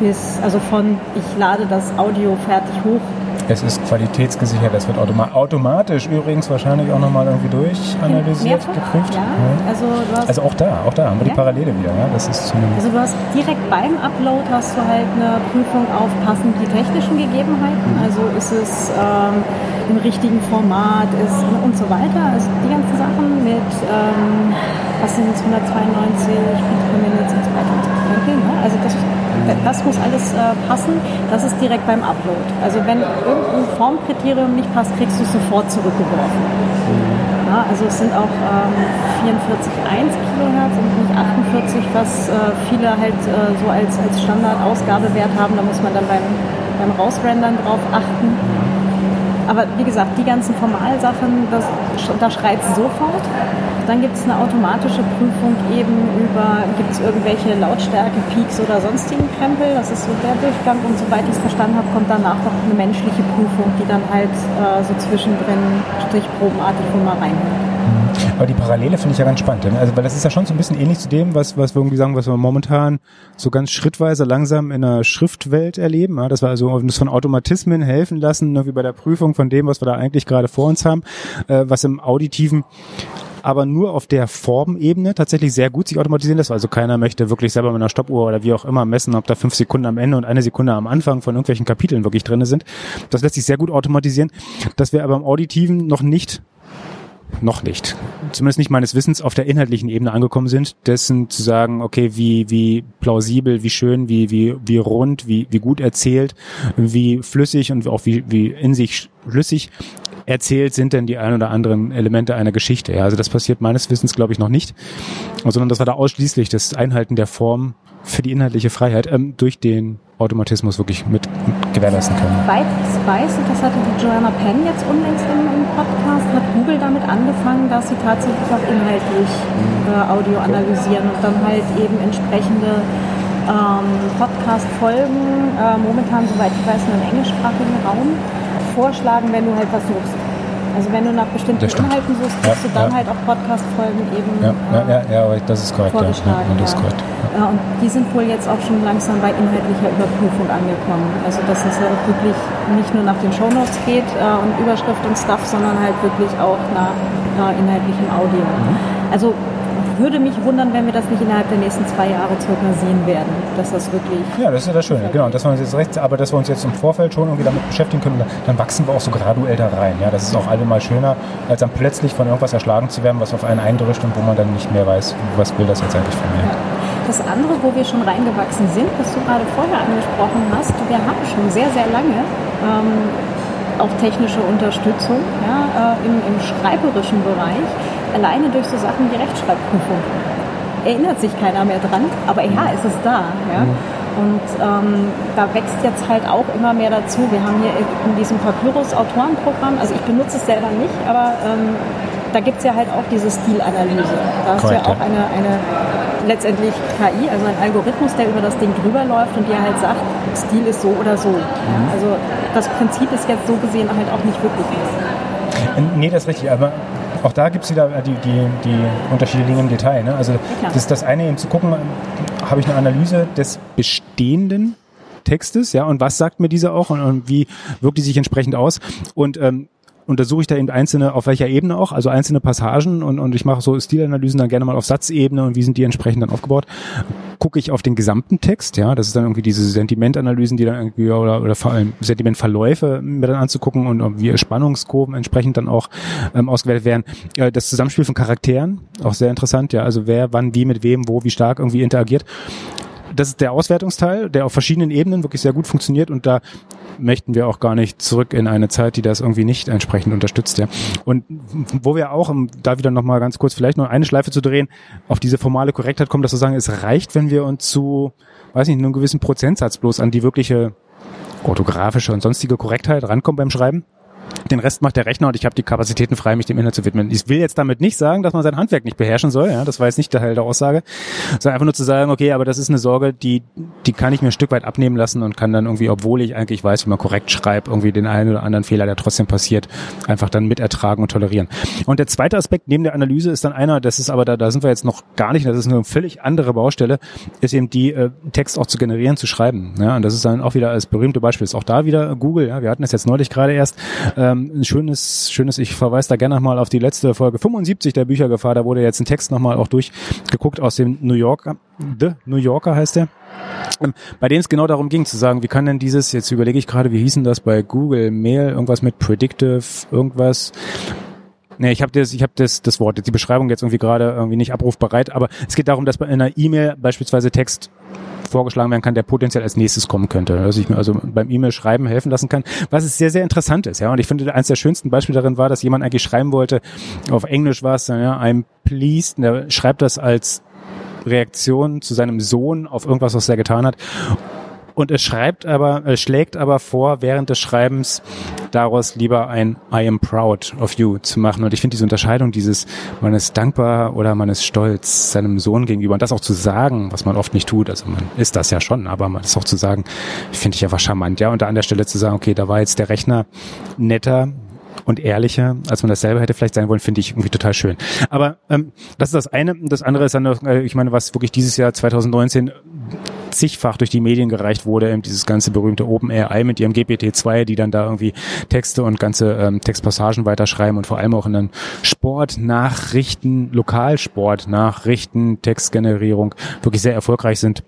Bis, also von ich lade das Audio fertig hoch es ist qualitätsgesichert, es wird automa automatisch übrigens wahrscheinlich auch nochmal irgendwie durchanalysiert, geprüft. Ja, also, also, auch da, auch da haben wir ja. die Parallele wieder. Ja? Das ist also du hast direkt beim Upload hast du halt eine Prüfung auf passend die technischen Gegebenheiten. Mhm. Also ist es ähm, im richtigen Format ist und so weiter. Also die ganzen Sachen mit ähm, was sind es 192 Bits per Minute und so weiter und so weiter. Ne? Also das das muss alles äh, passen. Das ist direkt beim Upload. Also wenn irgendein Formkriterium nicht passt, kriegst du es sofort zurückgeworfen. Ja, also es sind auch ähm, 44,1 Kilohertz und nicht 48, was äh, viele halt äh, so als, als Standard-Ausgabewert haben. Da muss man dann beim, beim Rausrendern drauf achten. Aber wie gesagt, die ganzen Formalsachen, das, da schreit sofort. Dann gibt es eine automatische Prüfung eben über, gibt es irgendwelche Lautstärke, Peaks oder sonstigen Krempel. Das ist so der Durchgang. Und soweit ich es verstanden habe, kommt danach noch eine menschliche Prüfung, die dann halt äh, so zwischendrin strichprobenartig mal reinhört. Aber die Parallele finde ich ja ganz spannend. Ne? Also, weil das ist ja schon so ein bisschen ähnlich zu dem, was, was wir irgendwie sagen, was wir momentan so ganz schrittweise langsam in der Schriftwelt erleben. Ja? Dass wir also uns von Automatismen helfen lassen, ne, wie bei der Prüfung von dem, was wir da eigentlich gerade vor uns haben, äh, was im Auditiven aber nur auf der Formebene tatsächlich sehr gut sich automatisieren lässt. Also keiner möchte wirklich selber mit einer Stoppuhr oder wie auch immer messen, ob da fünf Sekunden am Ende und eine Sekunde am Anfang von irgendwelchen Kapiteln wirklich drinne sind. Das lässt sich sehr gut automatisieren. Dass wir aber im Auditiven noch nicht noch nicht, zumindest nicht meines Wissens, auf der inhaltlichen Ebene angekommen sind, dessen zu sagen, okay, wie, wie plausibel, wie schön, wie, wie, wie rund, wie, wie gut erzählt, wie flüssig und auch wie, wie in sich schlüssig erzählt sind denn die ein oder anderen Elemente einer Geschichte. Ja, also das passiert meines Wissens, glaube ich, noch nicht, sondern das war da ausschließlich das Einhalten der Form für die inhaltliche Freiheit ähm, durch den Automatismus wirklich mit, gewährleisten können. Spice, und das hatte die Joanna Penn jetzt unlängst im, im Podcast, hat Google damit angefangen, dass sie tatsächlich auch inhaltlich äh, Audio analysieren und dann halt eben entsprechende ähm, Podcast-Folgen, äh, momentan, soweit ich weiß, nur im englischsprachigen Raum, vorschlagen, wenn du halt was suchst. Also wenn du nach bestimmten Inhalten suchst, kriegst ja, du dann ja. halt auch Podcast-Folgen eben ja, ja, ja, ja, aber das ist korrekt. Vorgeschlagen, ja, das ist korrekt. Und die sind wohl jetzt auch schon langsam bei inhaltlicher Überprüfung angekommen. Also dass es ja wirklich nicht nur nach den Shownotes geht äh, und Überschrift und Stuff, sondern halt wirklich auch nach äh, inhaltlichem Audio. Mhm. Also würde mich wundern, wenn wir das nicht innerhalb der nächsten zwei Jahre circa sehen werden, dass das wirklich. Ja, das ist ja das Schöne, genau. Dass wir uns jetzt rechts, aber dass wir uns jetzt im Vorfeld schon irgendwie damit beschäftigen können, dann wachsen wir auch so graduell da rein. Ja, das ist auch allemal schöner, als dann plötzlich von irgendwas erschlagen zu werden, was auf einen eindrischt und wo man dann nicht mehr weiß, was will das jetzt eigentlich von mir. Ja. Das andere, wo wir schon reingewachsen sind, was du gerade vorher angesprochen hast, wir haben schon sehr, sehr lange ähm, auch technische Unterstützung ja, äh, im, im schreiberischen Bereich alleine durch so Sachen wie Rechtschreibprüfung erinnert sich keiner mehr dran, aber ja, ist es da. Ja? Mhm. Und ähm, da wächst jetzt halt auch immer mehr dazu. Wir haben hier in diesem Papyrus-Autorenprogramm, also ich benutze es selber nicht, aber ähm, da gibt es ja halt auch diese Stilanalyse. Da du ja auch eine, eine letztendlich KI, also ein Algorithmus, der über das Ding drüber läuft und dir halt sagt, Stil ist so oder so. Mhm. Also das Prinzip ist jetzt so gesehen halt auch nicht wirklich. Nee, das ist richtig, aber auch da gibt es wieder die, die, die Unterschiede liegen im Detail. Ne? Also das ist das eine eben zu gucken, habe ich eine Analyse des bestehenden Textes, ja, und was sagt mir dieser auch und, und wie wirkt die sich entsprechend aus? Und ähm, untersuche ich da eben einzelne, auf welcher Ebene auch, also einzelne Passagen und, und ich mache so Stilanalysen dann gerne mal auf Satzebene und wie sind die entsprechend dann aufgebaut. Gucke ich auf den gesamten Text, ja, das ist dann irgendwie diese Sentimentanalysen, die dann irgendwie oder, oder vor allem Sentimentverläufe mir dann anzugucken und wie Spannungskurven entsprechend dann auch ähm, ausgewertet werden. Äh, das Zusammenspiel von Charakteren, auch sehr interessant, ja, also wer wann wie mit wem, wo, wie stark irgendwie interagiert das ist der Auswertungsteil, der auf verschiedenen Ebenen wirklich sehr gut funktioniert und da möchten wir auch gar nicht zurück in eine Zeit, die das irgendwie nicht entsprechend unterstützt. Ja. Und wo wir auch, um da wieder nochmal ganz kurz vielleicht noch eine Schleife zu drehen, auf diese formale Korrektheit kommen, dass wir sagen, es reicht, wenn wir uns zu, weiß nicht, einem gewissen Prozentsatz bloß an die wirkliche orthografische und sonstige Korrektheit rankommen beim Schreiben. Den Rest macht der Rechner und ich habe die Kapazitäten frei, mich dem Inhalt zu widmen. Ich will jetzt damit nicht sagen, dass man sein Handwerk nicht beherrschen soll. Ja, das war jetzt nicht der Teil der Aussage, sondern einfach nur zu sagen, okay, aber das ist eine Sorge, die die kann ich mir ein Stück weit abnehmen lassen und kann dann irgendwie, obwohl ich eigentlich weiß, wie man korrekt schreibt, irgendwie den einen oder anderen Fehler, der trotzdem passiert, einfach dann mitertragen und tolerieren. Und der zweite Aspekt neben der Analyse ist dann einer, das ist aber da, da sind wir jetzt noch gar nicht, das ist eine völlig andere Baustelle, ist eben die äh, Text auch zu generieren, zu schreiben. Ja, und das ist dann auch wieder als berühmte Beispiel, ist auch da wieder Google. Ja, wir hatten das jetzt neulich gerade erst. Ähm, ein schönes, schönes, ich verweise da gerne nochmal auf die letzte Folge 75 der Büchergefahr. Da wurde jetzt ein Text nochmal auch durchgeguckt aus dem New Yorker. The New Yorker heißt der. Ähm, bei dem es genau darum ging, zu sagen, wie kann denn dieses, jetzt überlege ich gerade, wie hießen das bei Google Mail, irgendwas mit Predictive, irgendwas. Nee, ich habe das, ich das, das Wort, die Beschreibung jetzt irgendwie gerade irgendwie nicht abrufbereit, aber es geht darum, dass bei einer E-Mail beispielsweise Text vorgeschlagen werden kann, der potenziell als nächstes kommen könnte, dass ich mir also beim E-Mail-Schreiben helfen lassen kann, was es sehr, sehr interessant ist. Ja, und ich finde, eines der schönsten Beispiele darin war, dass jemand eigentlich schreiben wollte, auf Englisch war es, ja, I'm pleased, und er schreibt das als Reaktion zu seinem Sohn auf irgendwas, was er getan hat. Und es schreibt aber, es schlägt aber vor, während des Schreibens daraus lieber ein I am proud of you zu machen. Und ich finde diese Unterscheidung, dieses, man ist dankbar oder man ist stolz seinem Sohn gegenüber und das auch zu sagen, was man oft nicht tut. Also man ist das ja schon, aber man ist auch zu sagen, finde ich einfach charmant. Ja, und da an der Stelle zu sagen, okay, da war jetzt der Rechner netter, und ehrlicher, als man das selber hätte vielleicht sein wollen, finde ich irgendwie total schön. Aber ähm, das ist das eine. Das andere ist dann, äh, ich meine, was wirklich dieses Jahr 2019 zigfach durch die Medien gereicht wurde, eben dieses ganze berühmte OpenAI mit ihrem GPT-2, die dann da irgendwie Texte und ganze ähm, Textpassagen weiterschreiben und vor allem auch in den Sportnachrichten, Lokalsportnachrichten, Textgenerierung wirklich sehr erfolgreich sind.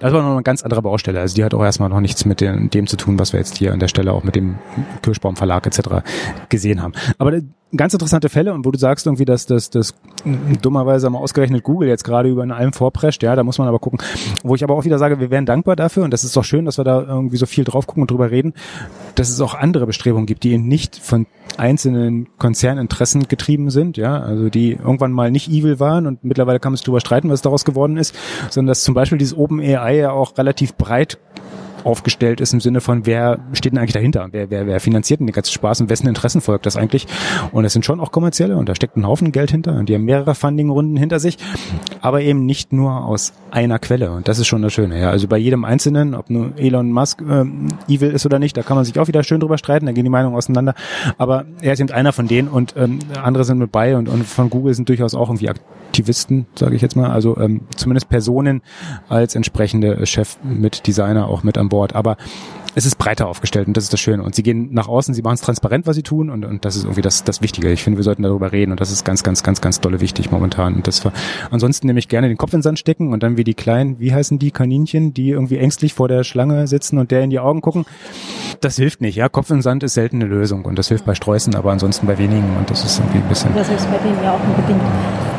Das war noch eine ganz andere Baustelle. Also die hat auch erstmal noch nichts mit dem, dem zu tun, was wir jetzt hier an der Stelle auch mit dem Kirschbaum Verlag etc. gesehen haben. Aber ganz interessante Fälle und wo du sagst irgendwie, dass das, das dummerweise mal ausgerechnet Google jetzt gerade über in allem vorprescht, ja, da muss man aber gucken. Wo ich aber auch wieder sage, wir wären dankbar dafür und das ist doch schön, dass wir da irgendwie so viel drauf gucken und drüber reden, dass es auch andere Bestrebungen gibt, die eben nicht von einzelnen Konzerninteressen getrieben sind, ja, also die irgendwann mal nicht evil waren und mittlerweile kann man sich darüber streiten, was daraus geworden ist, sondern dass zum Beispiel dieses OpenAI ja auch relativ breit aufgestellt ist im Sinne von, wer steht denn eigentlich dahinter? Wer, wer, wer finanziert denn den ganzen Spaß und wessen Interessen folgt das eigentlich? Und es sind schon auch kommerzielle und da steckt ein Haufen Geld hinter und die haben mehrere Funding-Runden hinter sich, aber eben nicht nur aus einer Quelle und das ist schon das Schöne. Ja, also bei jedem Einzelnen, ob nur Elon Musk äh, evil ist oder nicht, da kann man sich auch wieder schön drüber streiten, da gehen die Meinungen auseinander, aber er ist eben einer von denen und ähm, andere sind mit bei und, und von Google sind durchaus auch irgendwie Aktivisten, sage ich jetzt mal, also ähm, zumindest Personen als entsprechende Chef mit Designer auch mit an Bord. Aber es ist breiter aufgestellt und das ist das Schöne. Und sie gehen nach außen, sie machen es transparent, was sie tun und, und das ist irgendwie das, das Wichtige. Ich finde, wir sollten darüber reden und das ist ganz, ganz, ganz, ganz dolle wichtig momentan. Und das war, ansonsten nämlich gerne den Kopf in den Sand stecken und dann wie die kleinen, wie heißen die Kaninchen, die irgendwie ängstlich vor der Schlange sitzen und der in die Augen gucken. Das hilft nicht, ja. Kopf in den Sand ist selten eine Lösung und das hilft bei Sträußen, aber ansonsten bei wenigen und das ist irgendwie ein bisschen. Das hilft bei denen ja auch nur bedingt.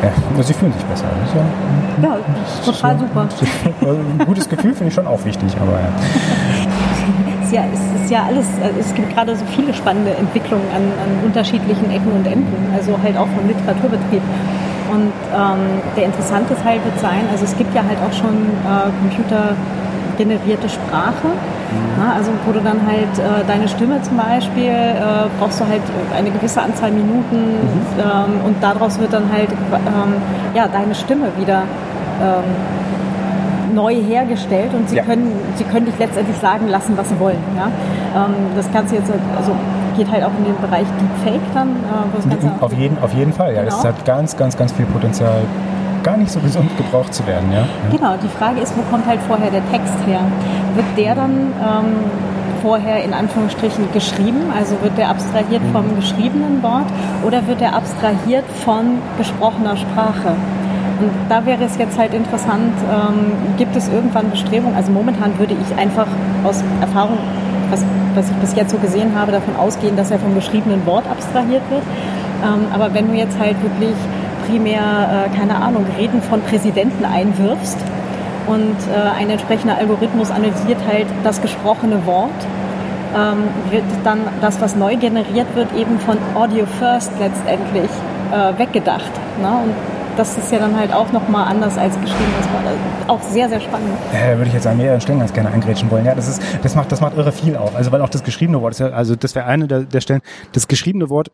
Ja, sie fühlen sich besser. Ja, ja total super. Ein gutes Gefühl finde ich schon auch wichtig, aber ja. es ist ja, es ist ja alles, also es gibt gerade so viele spannende Entwicklungen an, an unterschiedlichen Ecken und Enden, also halt auch vom Literaturbetrieb. Und ähm, der interessante Teil wird sein, also es gibt ja halt auch schon äh, computergenerierte Sprache, mhm. na, also wo du dann halt äh, deine Stimme zum Beispiel, äh, brauchst du halt eine gewisse Anzahl Minuten mhm. ähm, und daraus wird dann halt ähm, ja, deine Stimme wieder ähm, neu hergestellt und sie, ja. können, sie können dich letztendlich sagen lassen, was sie wollen. Ja? Ähm, das Ganze jetzt also geht halt auch in den Bereich Deepfake dann. Äh, Ganze auf, jeden, auf jeden Fall, ja. Genau. Das hat ganz, ganz, ganz viel Potenzial gar nicht so gesund gebraucht zu werden. Ja? Genau, die Frage ist, wo kommt halt vorher der Text her? Wird der dann ähm, vorher in Anführungsstrichen geschrieben, also wird der abstrahiert mhm. vom geschriebenen Wort oder wird er abstrahiert von gesprochener Sprache? Und da wäre es jetzt halt interessant, ähm, gibt es irgendwann Bestrebungen? Also momentan würde ich einfach aus Erfahrung, was, was ich bis jetzt so gesehen habe, davon ausgehen, dass er vom geschriebenen Wort abstrahiert wird. Ähm, aber wenn du jetzt halt wirklich primär, äh, keine Ahnung, Reden von Präsidenten einwirfst, und äh, ein entsprechender Algorithmus analysiert halt das gesprochene Wort. Ähm, wird dann das, was neu generiert wird, eben von Audio First letztendlich äh, weggedacht. Ne? Und das ist ja dann halt auch nochmal anders als geschriebenes Wort. Auch sehr, sehr spannend. Ja, da würde ich jetzt an mehreren Stellen ganz gerne eingrätschen wollen. Ja, das ist, das macht, das macht irre viel auf. Also, weil auch das geschriebene Wort ist ja, also das wäre eine der, der Stellen, das geschriebene Wort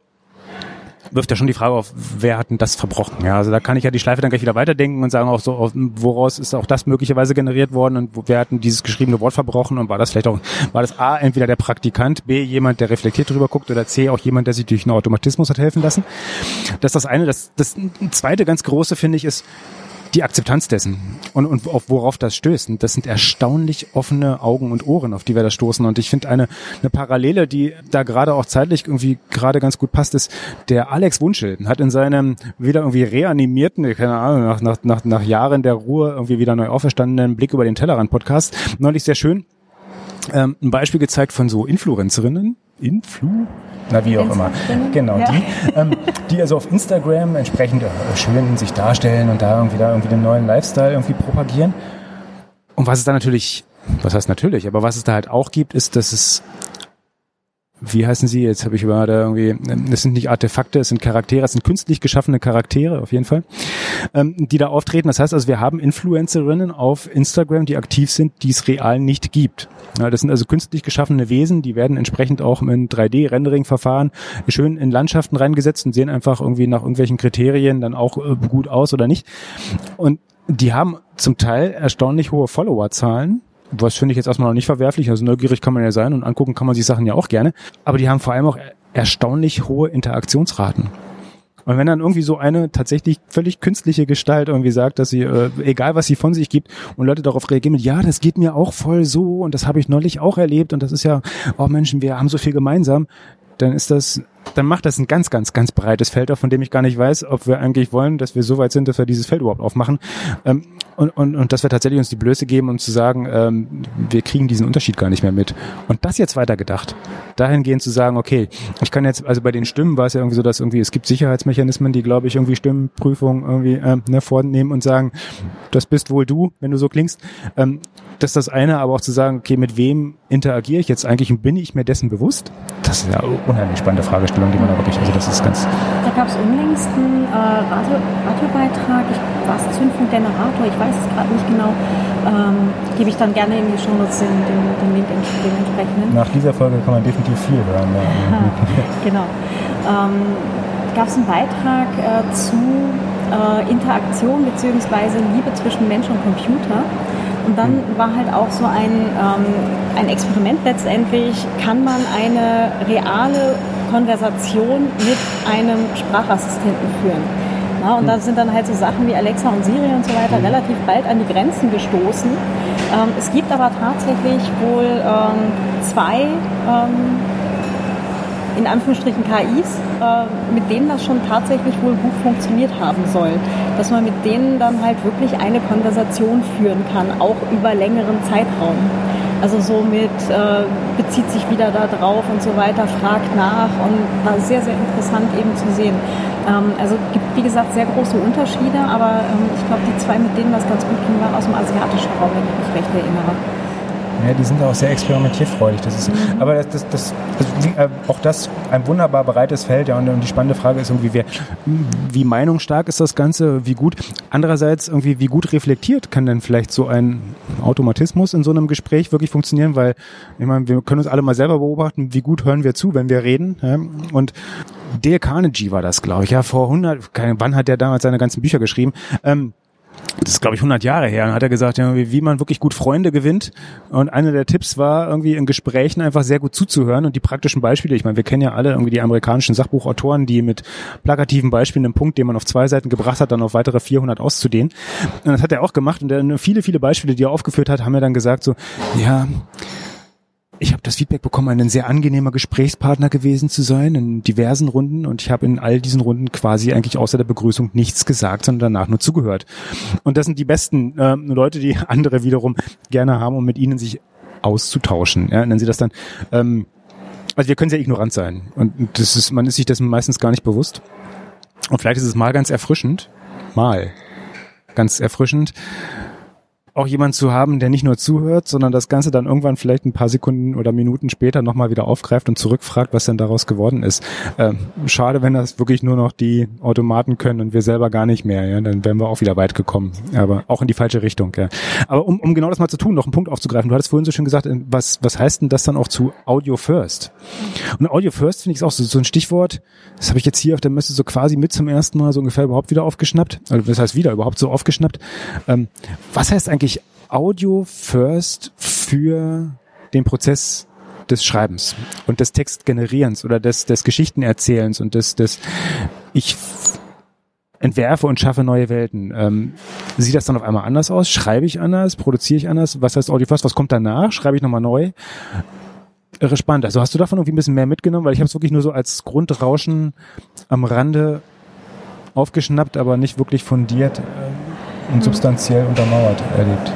wirft ja schon die Frage auf, wer hat denn das verbrochen? Ja, also da kann ich ja die Schleife dann gleich wieder weiterdenken und sagen auch so, woraus ist auch das möglicherweise generiert worden und wer hat denn dieses geschriebene Wort verbrochen und war das vielleicht auch, war das A, entweder der Praktikant, B, jemand, der reflektiert drüber guckt oder C, auch jemand, der sich durch einen Automatismus hat helfen lassen? Das ist das eine. Das, das zweite ganz große, finde ich, ist, die Akzeptanz dessen und, und auf worauf das stößt. Und das sind erstaunlich offene Augen und Ohren, auf die wir da stoßen. Und ich finde eine, eine Parallele, die da gerade auch zeitlich irgendwie gerade ganz gut passt, ist, der Alex Wunschel hat in seinem wieder irgendwie reanimierten, keine Ahnung, nach, nach, nach, nach Jahren der Ruhe irgendwie wieder neu auferstandenen Blick über den Tellerrand Podcast neulich sehr schön ähm, ein Beispiel gezeigt von so Influencerinnen, Influ? Na, wie auch immer. Genau, ja. die, ähm, die also auf Instagram entsprechend äh, schön sich darstellen und da irgendwie, da irgendwie den neuen Lifestyle irgendwie propagieren. Und was es da natürlich, was heißt natürlich, aber was es da halt auch gibt, ist, dass es wie heißen sie? Jetzt habe ich über da irgendwie, es sind nicht Artefakte, es sind Charaktere, es sind künstlich geschaffene Charaktere auf jeden Fall, ähm, die da auftreten. Das heißt also, wir haben Influencerinnen auf Instagram, die aktiv sind, die es real nicht gibt. Ja, das sind also künstlich geschaffene Wesen, die werden entsprechend auch mit 3D-Rendering-Verfahren schön in Landschaften reingesetzt und sehen einfach irgendwie nach irgendwelchen Kriterien dann auch äh, gut aus oder nicht. Und die haben zum Teil erstaunlich hohe Followerzahlen was finde ich jetzt erstmal noch nicht verwerflich. Also neugierig kann man ja sein und angucken kann man sich Sachen ja auch gerne. Aber die haben vor allem auch erstaunlich hohe Interaktionsraten. Und wenn dann irgendwie so eine tatsächlich völlig künstliche Gestalt irgendwie sagt, dass sie, äh, egal was sie von sich gibt, und Leute darauf reagieren mit, ja, das geht mir auch voll so und das habe ich neulich auch erlebt und das ist ja, oh Menschen, wir haben so viel gemeinsam, dann ist das, dann macht das ein ganz, ganz, ganz breites Feld auf, von dem ich gar nicht weiß, ob wir eigentlich wollen, dass wir so weit sind, dass wir dieses Feld überhaupt aufmachen. Ähm, und, und, und dass wir tatsächlich uns die Blöße geben, um zu sagen, ähm, wir kriegen diesen Unterschied gar nicht mehr mit. Und das jetzt weitergedacht, dahingehend zu sagen, okay, ich kann jetzt, also bei den Stimmen war es ja irgendwie so, dass irgendwie, es gibt Sicherheitsmechanismen, die, glaube ich, irgendwie Stimmenprüfung irgendwie äh, ne, vornehmen und sagen, das bist wohl du, wenn du so klingst. Ähm, das ist das eine, aber auch zu sagen, okay, mit wem interagiere ich jetzt eigentlich und bin ich mir dessen bewusst? Das ist ja eine unheimlich spannende Fragestellung, die man da wirklich, also das ist ganz... Da gab es unlängst einen äh, Radio, Radiobeitrag, ich war es Zündfunk Generator, ich weiß es gerade nicht genau, ähm, gebe ich dann gerne in die Shownotes den, den, den Link dementsprechend. Nach dieser Folge kann man definitiv viel hören. Ja. genau. Ähm, gab es einen Beitrag äh, zu äh, Interaktion bzw. Liebe zwischen Mensch und Computer. Und dann war halt auch so ein, ähm, ein Experiment letztendlich, kann man eine reale Konversation mit einem Sprachassistenten führen. Ja, und da sind dann halt so Sachen wie Alexa und Siri und so weiter relativ bald an die Grenzen gestoßen. Ähm, es gibt aber tatsächlich wohl ähm, zwei ähm, in Anführungsstrichen KIs, äh, mit denen das schon tatsächlich wohl gut funktioniert haben soll. Dass man mit denen dann halt wirklich eine Konversation führen kann, auch über längeren Zeitraum. Also somit äh, bezieht sich wieder da drauf und so weiter, fragt nach und war sehr, sehr interessant eben zu sehen. Ähm, also gibt, wie gesagt, sehr große Unterschiede, aber ähm, ich glaube, die zwei, mit denen das ganz gut ging, waren aus dem asiatischen Raum, wenn ich mich recht erinnere. Ja, die sind auch sehr experimentierfreudig. Das ist, mhm. Aber das, das, das, also, auch das ein wunderbar breites Feld. Ja, und, und die spannende Frage ist irgendwie, wer, wie meinungsstark ist das Ganze, wie gut. Andererseits irgendwie, wie gut reflektiert kann denn vielleicht so ein Automatismus in so einem Gespräch wirklich funktionieren? Weil, ich meine, wir können uns alle mal selber beobachten, wie gut hören wir zu, wenn wir reden. Ja? Und Dale Carnegie war das, glaube ich. Ja, vor 100, keine, wann hat der damals seine ganzen Bücher geschrieben? Ähm, das ist glaube ich 100 Jahre her, und hat er gesagt, ja, wie man wirklich gut Freunde gewinnt. Und einer der Tipps war irgendwie in Gesprächen einfach sehr gut zuzuhören und die praktischen Beispiele. Ich meine, wir kennen ja alle irgendwie die amerikanischen Sachbuchautoren, die mit plakativen Beispielen einen Punkt, den man auf zwei Seiten gebracht hat, dann auf weitere 400 auszudehnen. Und das hat er auch gemacht. Und dann viele, viele Beispiele, die er aufgeführt hat, haben ja dann gesagt so, ja, ich habe das Feedback bekommen, ein sehr angenehmer Gesprächspartner gewesen zu sein in diversen Runden und ich habe in all diesen Runden quasi eigentlich außer der Begrüßung nichts gesagt, sondern danach nur zugehört. Und das sind die besten äh, Leute, die andere wiederum gerne haben, um mit ihnen sich auszutauschen. Ja, nennen sie das dann. Ähm, also wir können sehr ignorant sein und das ist, man ist sich dessen meistens gar nicht bewusst. Und vielleicht ist es mal ganz erfrischend, mal ganz erfrischend, auch jemand zu haben, der nicht nur zuhört, sondern das Ganze dann irgendwann vielleicht ein paar Sekunden oder Minuten später nochmal wieder aufgreift und zurückfragt, was denn daraus geworden ist. Ähm, schade, wenn das wirklich nur noch die Automaten können und wir selber gar nicht mehr. Ja? Dann wären wir auch wieder weit gekommen, aber auch in die falsche Richtung. Ja. Aber um, um genau das mal zu tun, noch einen Punkt aufzugreifen. Du hattest vorhin so schön gesagt, äh, was, was heißt denn das dann auch zu Audio First? Und Audio First finde ich auch so, so ein Stichwort, das habe ich jetzt hier auf der Messe so quasi mit zum ersten Mal so ungefähr überhaupt wieder aufgeschnappt. Also das heißt wieder überhaupt so aufgeschnappt. Ähm, was heißt eigentlich eigentlich Audio First für den Prozess des Schreibens und des Textgenerierens oder des, des Geschichtenerzählens und des, des ich entwerfe und schaffe neue Welten. Ähm, sieht das dann auf einmal anders aus? Schreibe ich anders? Produziere ich anders? Was heißt Audio First? Was kommt danach? Schreibe ich nochmal neu? Irre spannend. Also hast du davon irgendwie ein bisschen mehr mitgenommen? Weil ich habe es wirklich nur so als Grundrauschen am Rande aufgeschnappt, aber nicht wirklich fundiert. Ähm, und substanziell untermauert erlebt?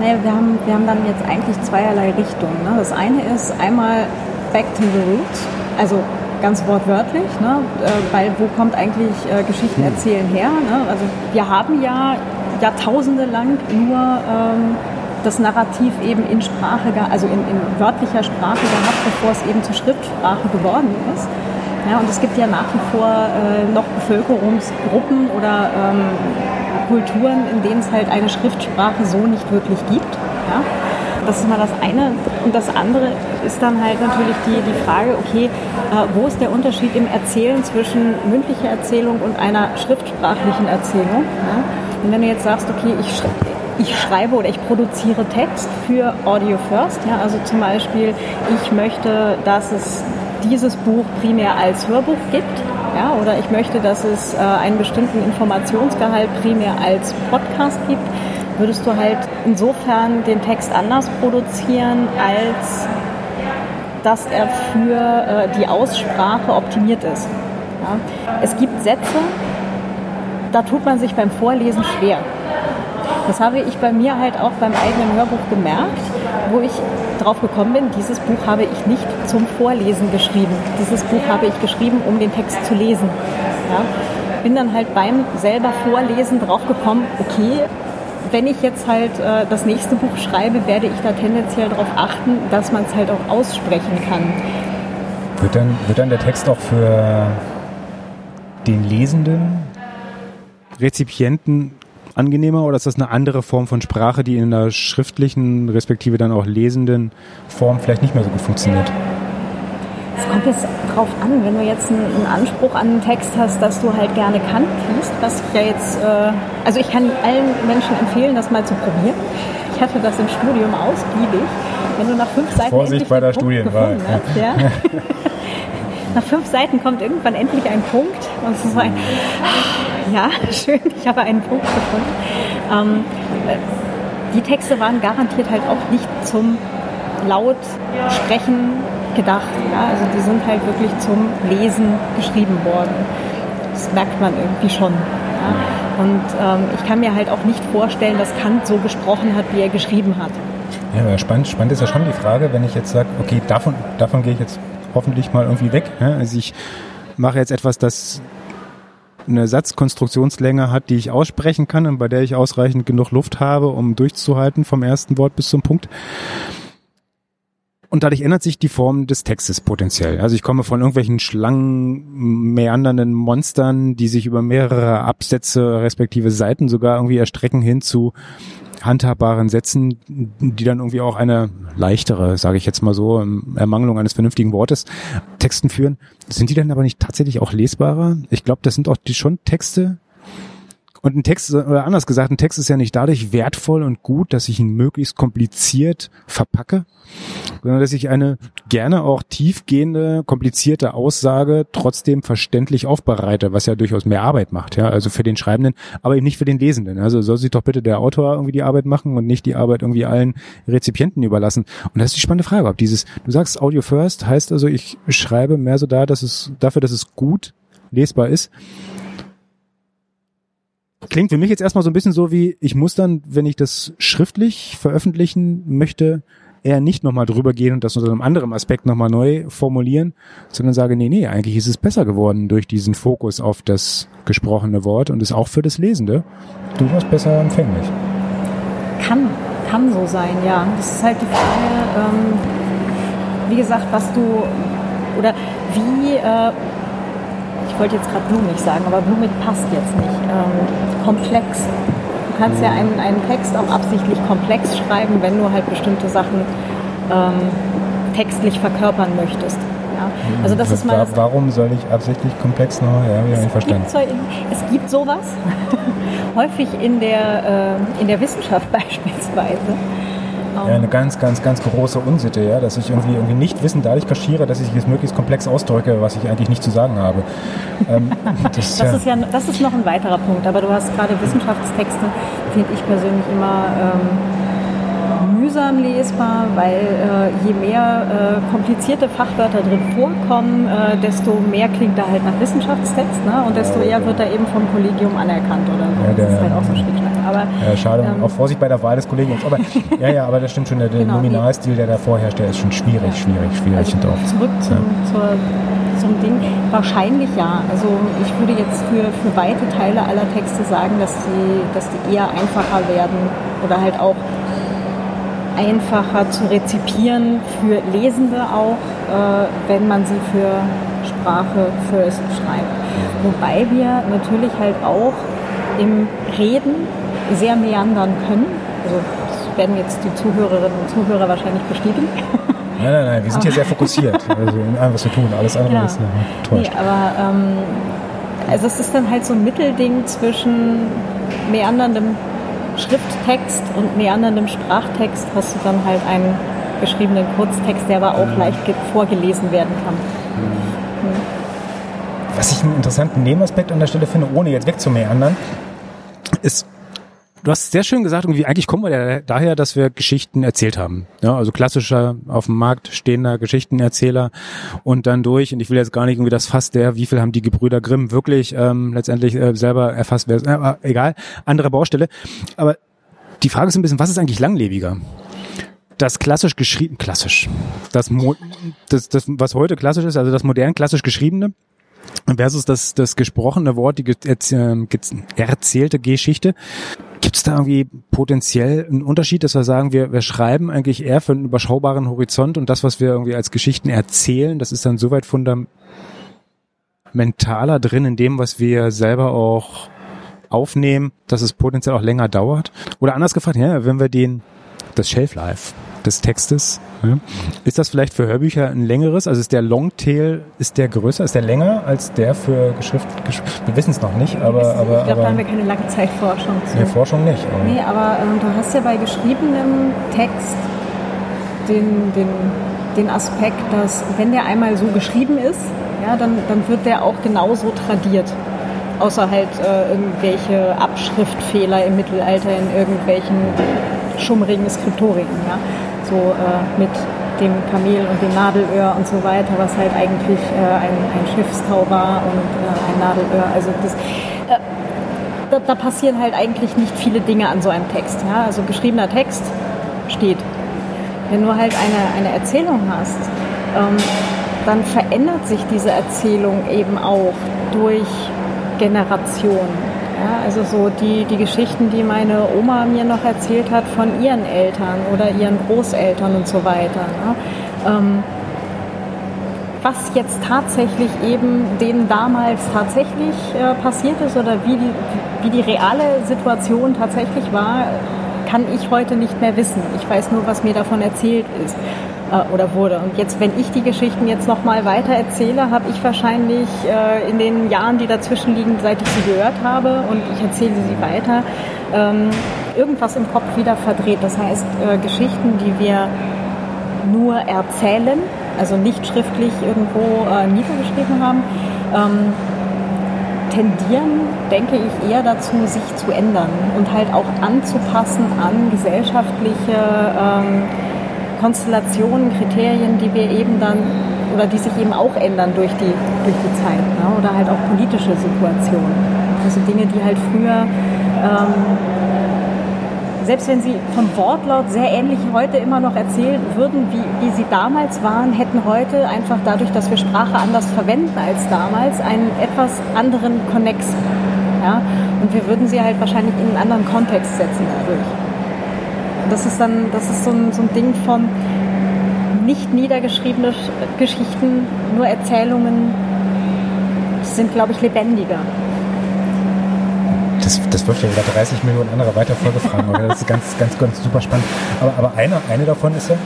Nee, wir haben, wir haben dann jetzt eigentlich zweierlei Richtungen. Ne? Das eine ist einmal back to the roots, also ganz wortwörtlich, ne? Äh, weil wo kommt eigentlich äh, Geschichten hm. erzählen her? Ne? Also wir haben ja Jahrtausende lang nur ähm, das Narrativ eben in Sprache, also in, in wörtlicher Sprache gehabt, bevor es eben zur Schriftsprache geworden ist. Ja, und es gibt ja nach wie vor äh, noch Bevölkerungsgruppen oder ähm, Kulturen, in denen es halt eine Schriftsprache so nicht wirklich gibt. Ja? Das ist mal das eine. Und das andere ist dann halt natürlich die, die Frage, okay, äh, wo ist der Unterschied im Erzählen zwischen mündlicher Erzählung und einer schriftsprachlichen Erzählung? Ja? Und wenn du jetzt sagst, okay, ich, sch ich schreibe oder ich produziere Text für Audio First, ja? also zum Beispiel, ich möchte, dass es dieses Buch primär als Hörbuch gibt, ja, oder ich möchte, dass es äh, einen bestimmten Informationsgehalt primär als Podcast gibt, würdest du halt insofern den Text anders produzieren, als dass er für äh, die Aussprache optimiert ist. Ja. Es gibt Sätze, da tut man sich beim Vorlesen schwer. Das habe ich bei mir halt auch beim eigenen Hörbuch gemerkt, wo ich drauf gekommen bin, dieses Buch habe ich nicht zum Vorlesen geschrieben. Dieses Buch habe ich geschrieben, um den Text zu lesen. Ja. Bin dann halt beim selber Vorlesen drauf gekommen, okay, wenn ich jetzt halt äh, das nächste Buch schreibe, werde ich da tendenziell darauf achten, dass man es halt auch aussprechen kann. Wird dann, wird dann der Text auch für den Lesenden, Rezipienten angenehmer oder ist das eine andere Form von Sprache, die in der schriftlichen, respektive dann auch lesenden Form vielleicht nicht mehr so gut funktioniert? Es kommt jetzt drauf an, wenn du jetzt einen, Anspruch an einen Text hast, dass du halt gerne Kant liest, was ich ja jetzt, äh, also ich kann allen Menschen empfehlen, das mal zu probieren. Ich hatte das im Studium ausgiebig. Wenn du nach fünf Seiten Vorsicht bei der Studienwahl. Hast, ja. nach fünf Seiten kommt irgendwann endlich ein Punkt und es ist so ein ja, schön, ich habe einen Punkt gefunden. Ähm, die Texte waren garantiert halt auch nicht zum laut Sprechen gedacht. Ja? Also die sind halt wirklich zum Lesen geschrieben worden. Das merkt man irgendwie schon. Ja? Und ähm, ich kann mir halt auch nicht vorstellen, dass Kant so gesprochen hat, wie er geschrieben hat. Ja, spannend, spannend ist ja schon die Frage, wenn ich jetzt sage, okay, davon, davon gehe ich jetzt hoffentlich mal irgendwie weg. Also ich mache jetzt etwas, das eine Satzkonstruktionslänge hat, die ich aussprechen kann und bei der ich ausreichend genug Luft habe, um durchzuhalten vom ersten Wort bis zum Punkt. Und dadurch ändert sich die Form des Textes potenziell. Also ich komme von irgendwelchen Schlangen, meandernden Monstern, die sich über mehrere Absätze respektive Seiten sogar irgendwie erstrecken hin zu handhabbaren Sätzen, die dann irgendwie auch eine leichtere, sage ich jetzt mal so, Ermangelung eines vernünftigen Wortes, Texten führen. Sind die dann aber nicht tatsächlich auch lesbarer? Ich glaube, das sind auch die schon Texte, und ein Text, oder anders gesagt, ein Text ist ja nicht dadurch wertvoll und gut, dass ich ihn möglichst kompliziert verpacke, sondern dass ich eine gerne auch tiefgehende, komplizierte Aussage trotzdem verständlich aufbereite, was ja durchaus mehr Arbeit macht, ja, also für den Schreibenden, aber eben nicht für den Lesenden. Also soll sich doch bitte der Autor irgendwie die Arbeit machen und nicht die Arbeit irgendwie allen Rezipienten überlassen. Und das ist die spannende Frage, ob dieses, du sagst Audio First, heißt also, ich schreibe mehr so da, dass es, dafür, dass es gut lesbar ist Klingt für mich jetzt erstmal so ein bisschen so wie, ich muss dann, wenn ich das schriftlich veröffentlichen möchte, eher nicht nochmal drüber gehen und das unter einem anderen Aspekt nochmal neu formulieren, sondern sage, nee, nee, eigentlich ist es besser geworden durch diesen Fokus auf das gesprochene Wort und ist auch für das Lesende durchaus besser empfänglich. Kann, kann so sein, ja. Das ist halt die Frage, ähm, wie gesagt, was du oder wie, äh, ich wollte jetzt gerade blumig sagen, aber blumig passt jetzt nicht, ähm, komplex. Du kannst ja einen, einen Text auch absichtlich komplex schreiben, wenn du halt bestimmte Sachen ähm, textlich verkörpern möchtest. Ja? Also das ist mal das Warum soll ich absichtlich komplex noch? Ja, habe ich nicht verstanden. So, es gibt sowas, häufig in der, äh, in der Wissenschaft beispielsweise. Ja, eine ganz, ganz, ganz große Unsitte, ja, dass ich irgendwie, irgendwie nicht Wissen dadurch kaschiere, dass ich es möglichst komplex ausdrücke, was ich eigentlich nicht zu sagen habe. ähm, das, das, ist ja, das ist noch ein weiterer Punkt, aber du hast gerade Wissenschaftstexte, finde ich persönlich immer ähm, mühsam lesbar, weil äh, je mehr äh, komplizierte Fachwörter drin vorkommen, äh, desto mehr klingt er halt nach Wissenschaftstext ne? und desto eher wird er eben vom Kollegium anerkannt oder so. Ja, der, das ist halt auch so ein. Aber, ja, schade, ähm, auch Vorsicht bei der Wahl des Kollegiums. Aber ja, ja, aber das stimmt schon, der, der genau, Nominalstil, der da vorherrscht, der ist schon schwierig, schwierig, schwierig. Also zurück zum, ja. zur, zum Ding. Wahrscheinlich ja. Also ich würde jetzt für, für weite Teile aller Texte sagen, dass die, dass die eher einfacher werden oder halt auch einfacher zu rezipieren für Lesende auch, äh, wenn man sie für Sprache first schreibt. Wobei wir natürlich halt auch im Reden sehr meandern können. Also das werden jetzt die Zuhörerinnen und Zuhörer wahrscheinlich bestätigen. Nein, nein, nein, wir sind hier sehr fokussiert also in allem, was wir tun. Alles andere ja. ist äh, täuscht. Nee, aber ähm, also es ist dann halt so ein Mittelding zwischen meanderndem Schrifttext und meanderndem Sprachtext hast du dann halt einen geschriebenen Kurztext, der aber auch mhm. leicht vorgelesen werden kann. Mhm. Mhm. Was ich einen interessanten Nebenaspekt an der Stelle finde, ohne jetzt wegzumeandern, ist Du hast sehr schön gesagt, irgendwie eigentlich kommen wir daher, dass wir Geschichten erzählt haben. Ja, also klassischer auf dem Markt stehender Geschichtenerzähler und dann durch. Und ich will jetzt gar nicht irgendwie das Fass der, wie viel haben die Gebrüder Grimm wirklich ähm, letztendlich äh, selber erfasst. Wer, äh, egal, andere Baustelle. Aber die Frage ist ein bisschen, was ist eigentlich langlebiger? das klassisch geschrieben, klassisch, das, das, das, was heute klassisch ist, also das modern klassisch geschriebene versus das, das gesprochene Wort, die ähm, erzählte Geschichte. Gibt es da irgendwie potenziell einen Unterschied, dass wir sagen, wir, wir schreiben eigentlich eher für einen überschaubaren Horizont und das, was wir irgendwie als Geschichten erzählen, das ist dann soweit fundamentaler drin in dem, was wir selber auch aufnehmen, dass es potenziell auch länger dauert? Oder anders gefragt, ja, wenn wir den, das Shelf Life des Textes. Ja. Ist das vielleicht für Hörbücher ein längeres? Also ist der Longtail, ist der größer? Ist der länger als der für Geschrift? wir wissen es noch nicht, aber... aber ich glaube, da haben wir keine lange Zeitforschung zu. Nee, Forschung nicht. Aber nee, aber ähm, du hast ja bei geschriebenem Text den, den, den Aspekt, dass wenn der einmal so geschrieben ist, ja, dann, dann wird der auch genauso tradiert außer halt äh, irgendwelche Abschriftfehler im Mittelalter in irgendwelchen schummrigen Skriptorien. Ja? So äh, mit dem Kamel und dem Nadelöhr und so weiter, was halt eigentlich äh, ein, ein Schiffstau war und äh, ein Nadelöhr. Also das, äh, da, da, passieren halt eigentlich nicht viele Dinge an so einem Text. Ja? Also geschriebener Text steht. Wenn du halt eine, eine Erzählung hast, ähm, dann verändert sich diese Erzählung eben auch durch Generationen. Ja, also so die, die Geschichten, die meine Oma mir noch erzählt hat von ihren Eltern oder ihren Großeltern und so weiter. Ne? Ähm, was jetzt tatsächlich eben denen damals tatsächlich äh, passiert ist oder wie die, wie die reale Situation tatsächlich war, kann ich heute nicht mehr wissen. Ich weiß nur, was mir davon erzählt ist äh, oder wurde. Und jetzt, wenn ich die Geschichten jetzt nochmal weiter erzähle, habe ich wahrscheinlich äh, in den Jahren, die dazwischen liegen, seit ich sie gehört habe und ich erzähle sie weiter, ähm, irgendwas im Kopf wieder verdreht. Das heißt, äh, Geschichten, die wir nur erzählen, also nicht schriftlich irgendwo äh, niedergeschrieben haben, ähm, tendieren, denke ich, eher dazu, sich zu ändern und halt auch anzupassen an gesellschaftliche ähm, Konstellationen, Kriterien, die wir eben dann oder die sich eben auch ändern durch die, durch die Zeit ne? oder halt auch politische Situationen. Also Dinge, die halt früher, ähm, selbst wenn sie vom Wortlaut sehr ähnlich heute immer noch erzählt würden, wie, wie sie damals waren, hätten heute einfach dadurch, dass wir Sprache anders verwenden als damals, einen etwas anderen Konnex. Ja? Und wir würden sie halt wahrscheinlich in einen anderen Kontext setzen dadurch. Das ist dann, das ist so ein, so ein Ding von nicht niedergeschriebene Geschichten, nur Erzählungen sind, glaube ich, lebendiger. Das, das wirft ja wieder 30 Millionen andere weiter aber das ist ganz, ganz, ganz super spannend. Aber, aber eine, eine davon ist ja,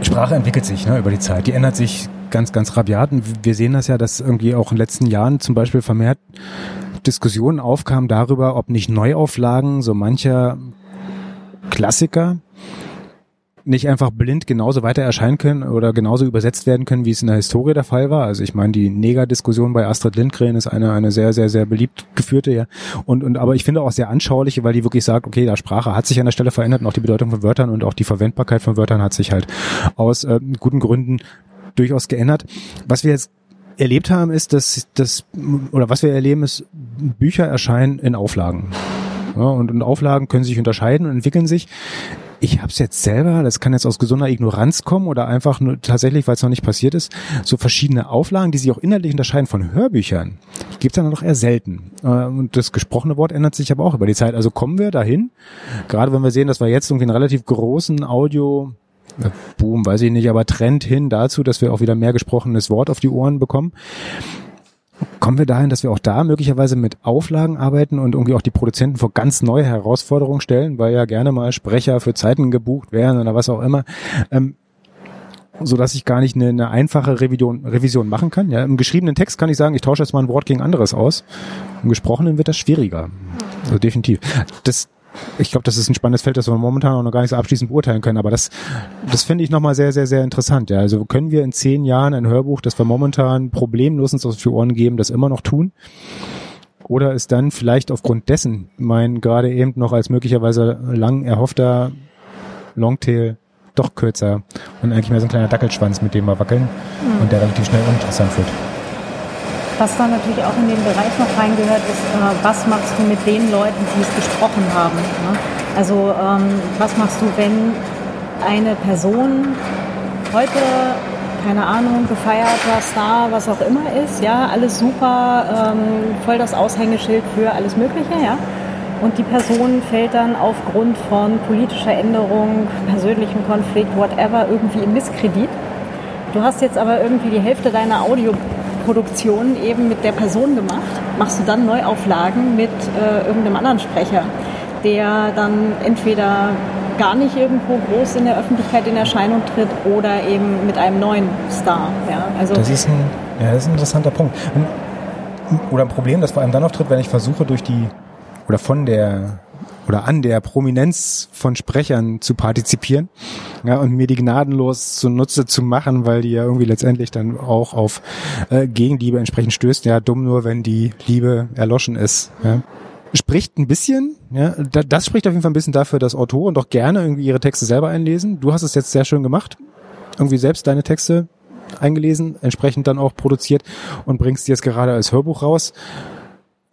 Sprache entwickelt sich ne, über die Zeit. Die ändert sich ganz, ganz rabiat. Und wir sehen das ja, dass irgendwie auch in den letzten Jahren zum Beispiel vermehrt Diskussionen aufkamen darüber, ob nicht Neuauflagen so mancher Klassiker nicht einfach blind genauso weiter erscheinen können oder genauso übersetzt werden können, wie es in der Historie der Fall war. Also ich meine, die Neger-Diskussion bei Astrid Lindgren ist eine, eine sehr, sehr, sehr beliebt geführte, ja. Und, und aber ich finde auch sehr anschauliche, weil die wirklich sagt, okay, da Sprache hat sich an der Stelle verändert und auch die Bedeutung von Wörtern und auch die Verwendbarkeit von Wörtern hat sich halt aus äh, guten Gründen durchaus geändert. Was wir jetzt erlebt haben, ist, dass das oder was wir erleben, ist, Bücher erscheinen in Auflagen. Ja, und, und Auflagen können sich unterscheiden und entwickeln sich ich habe es jetzt selber, das kann jetzt aus gesunder Ignoranz kommen oder einfach nur tatsächlich, weil es noch nicht passiert ist, so verschiedene Auflagen, die sich auch inhaltlich unterscheiden von Hörbüchern, gibt es dann noch eher selten. Äh, und das gesprochene Wort ändert sich aber auch über die Zeit. Also kommen wir dahin, gerade wenn wir sehen, dass wir jetzt irgendwie einen relativ großen Audio Boom, weiß ich nicht, aber Trend hin dazu, dass wir auch wieder mehr gesprochenes Wort auf die Ohren bekommen. Kommen wir dahin, dass wir auch da möglicherweise mit Auflagen arbeiten und irgendwie auch die Produzenten vor ganz neue Herausforderungen stellen, weil ja gerne mal Sprecher für Zeiten gebucht werden oder was auch immer. Ähm, so dass ich gar nicht eine, eine einfache Revision, Revision machen kann. Ja, Im geschriebenen Text kann ich sagen, ich tausche jetzt mal ein Wort gegen anderes aus. Im gesprochenen wird das schwieriger. Also definitiv. Das, ich glaube, das ist ein spannendes Feld, das wir momentan auch noch gar nicht so abschließend beurteilen können. Aber das, das finde ich nochmal sehr, sehr, sehr interessant. Ja, also können wir in zehn Jahren ein Hörbuch, das wir momentan problemlos uns auf die Ohren geben, das immer noch tun? Oder ist dann vielleicht aufgrund dessen mein gerade eben noch als möglicherweise lang erhoffter Longtail doch kürzer und eigentlich mehr so ein kleiner Dackelschwanz, mit dem wir wackeln und der relativ schnell uninteressant wird? Was da natürlich auch in den Bereich noch reingehört, ist, äh, was machst du mit den Leuten, die es gesprochen haben? Ne? Also ähm, was machst du, wenn eine Person heute, keine Ahnung, gefeierter Star, was auch immer ist, ja, alles super, ähm, voll das Aushängeschild für alles Mögliche, ja. Und die Person fällt dann aufgrund von politischer Änderung, persönlichem Konflikt, whatever, irgendwie in Misskredit. Du hast jetzt aber irgendwie die Hälfte deiner Audio Produktion eben mit der Person gemacht, machst du dann Neuauflagen mit äh, irgendeinem anderen Sprecher, der dann entweder gar nicht irgendwo groß in der Öffentlichkeit in Erscheinung tritt oder eben mit einem neuen Star. Ja, also das, ist ein, ja, das ist ein interessanter Punkt. Oder ein Problem, das vor allem dann auftritt, wenn ich versuche, durch die oder von der oder an der Prominenz von Sprechern zu partizipieren ja, und mir die gnadenlos zunutze zu machen, weil die ja irgendwie letztendlich dann auch auf äh, Gegenliebe entsprechend stößt. Ja, dumm nur, wenn die Liebe erloschen ist. Ja. Spricht ein bisschen, ja, das spricht auf jeden Fall ein bisschen dafür, dass Autoren doch gerne irgendwie ihre Texte selber einlesen. Du hast es jetzt sehr schön gemacht. Irgendwie selbst deine Texte eingelesen, entsprechend dann auch produziert und bringst die jetzt gerade als Hörbuch raus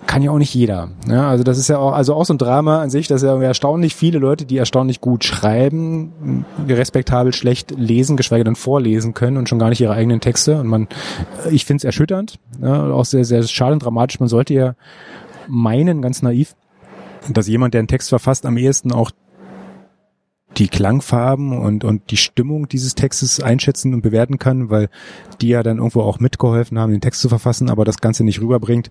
kann ja auch nicht jeder. Ja, also das ist ja auch, also auch so ein Drama an sich, dass ja erstaunlich viele Leute, die erstaunlich gut schreiben, respektabel schlecht lesen, geschweige denn vorlesen können und schon gar nicht ihre eigenen Texte. Und man, ich finde es erschütternd, ja, auch sehr, sehr schade und dramatisch. Man sollte ja meinen, ganz naiv, dass jemand, der einen Text verfasst, am ehesten auch die Klangfarben und, und die Stimmung dieses Textes einschätzen und bewerten kann, weil die ja dann irgendwo auch mitgeholfen haben, den Text zu verfassen, aber das Ganze nicht rüberbringt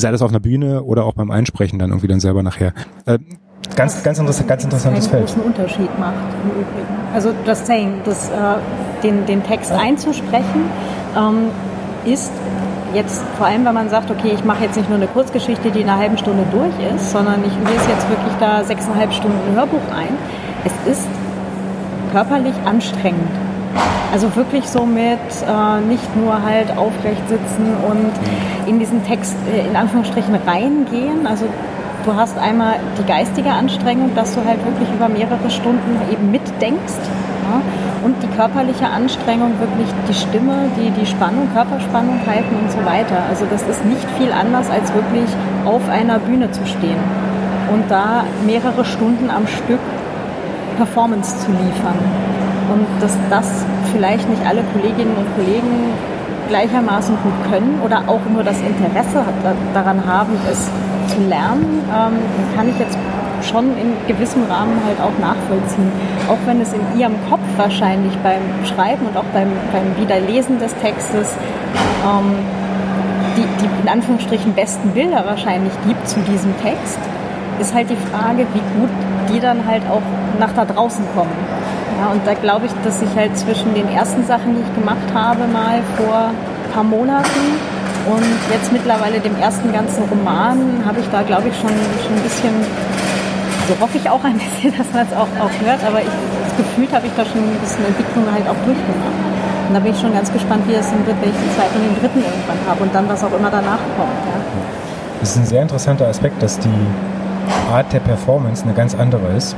sei das auf einer Bühne oder auch beim Einsprechen dann irgendwie dann selber nachher. Äh, ganz, ganz, interessant, ganz interessantes Feld. großen Unterschied macht im Übrigen. Also das Saying, das, äh, den, den Text einzusprechen, ähm, ist jetzt vor allem, wenn man sagt, okay, ich mache jetzt nicht nur eine Kurzgeschichte, die in einer halben Stunde durch ist, sondern ich lese jetzt wirklich da sechseinhalb Stunden Hörbuch ein. Es ist körperlich anstrengend. Also wirklich so mit äh, nicht nur halt aufrecht sitzen und in diesen Text äh, in Anführungsstrichen reingehen. Also du hast einmal die geistige Anstrengung, dass du halt wirklich über mehrere Stunden eben mitdenkst. Ja? Und die körperliche Anstrengung, wirklich die Stimme, die, die Spannung, Körperspannung halten und so weiter. Also das ist nicht viel anders, als wirklich auf einer Bühne zu stehen und da mehrere Stunden am Stück Performance zu liefern. Und dass das vielleicht nicht alle Kolleginnen und Kollegen gleichermaßen gut können oder auch nur das Interesse daran haben, es zu lernen, ähm, kann ich jetzt schon in gewissem Rahmen halt auch nachvollziehen. Auch wenn es in ihrem Kopf wahrscheinlich beim Schreiben und auch beim, beim Wiederlesen des Textes ähm, die, die in Anführungsstrichen besten Bilder wahrscheinlich gibt zu diesem Text, ist halt die Frage, wie gut die dann halt auch nach da draußen kommen. Ja, und da glaube ich, dass ich halt zwischen den ersten Sachen, die ich gemacht habe, mal vor ein paar Monaten und jetzt mittlerweile dem ersten ganzen Roman, habe ich da, glaube ich, schon, schon ein bisschen, so hoffe ich auch ein bisschen, dass man es auch, auch hört, aber ich, das gefühlt habe ich da schon ein bisschen Entwicklung halt auch durchgemacht. Und da bin ich schon ganz gespannt, wie es dann wird, wenn ich den zweiten und den dritten irgendwann habe und dann was auch immer danach kommt. Ja. Das ist ein sehr interessanter Aspekt, dass die Art der Performance eine ganz andere ist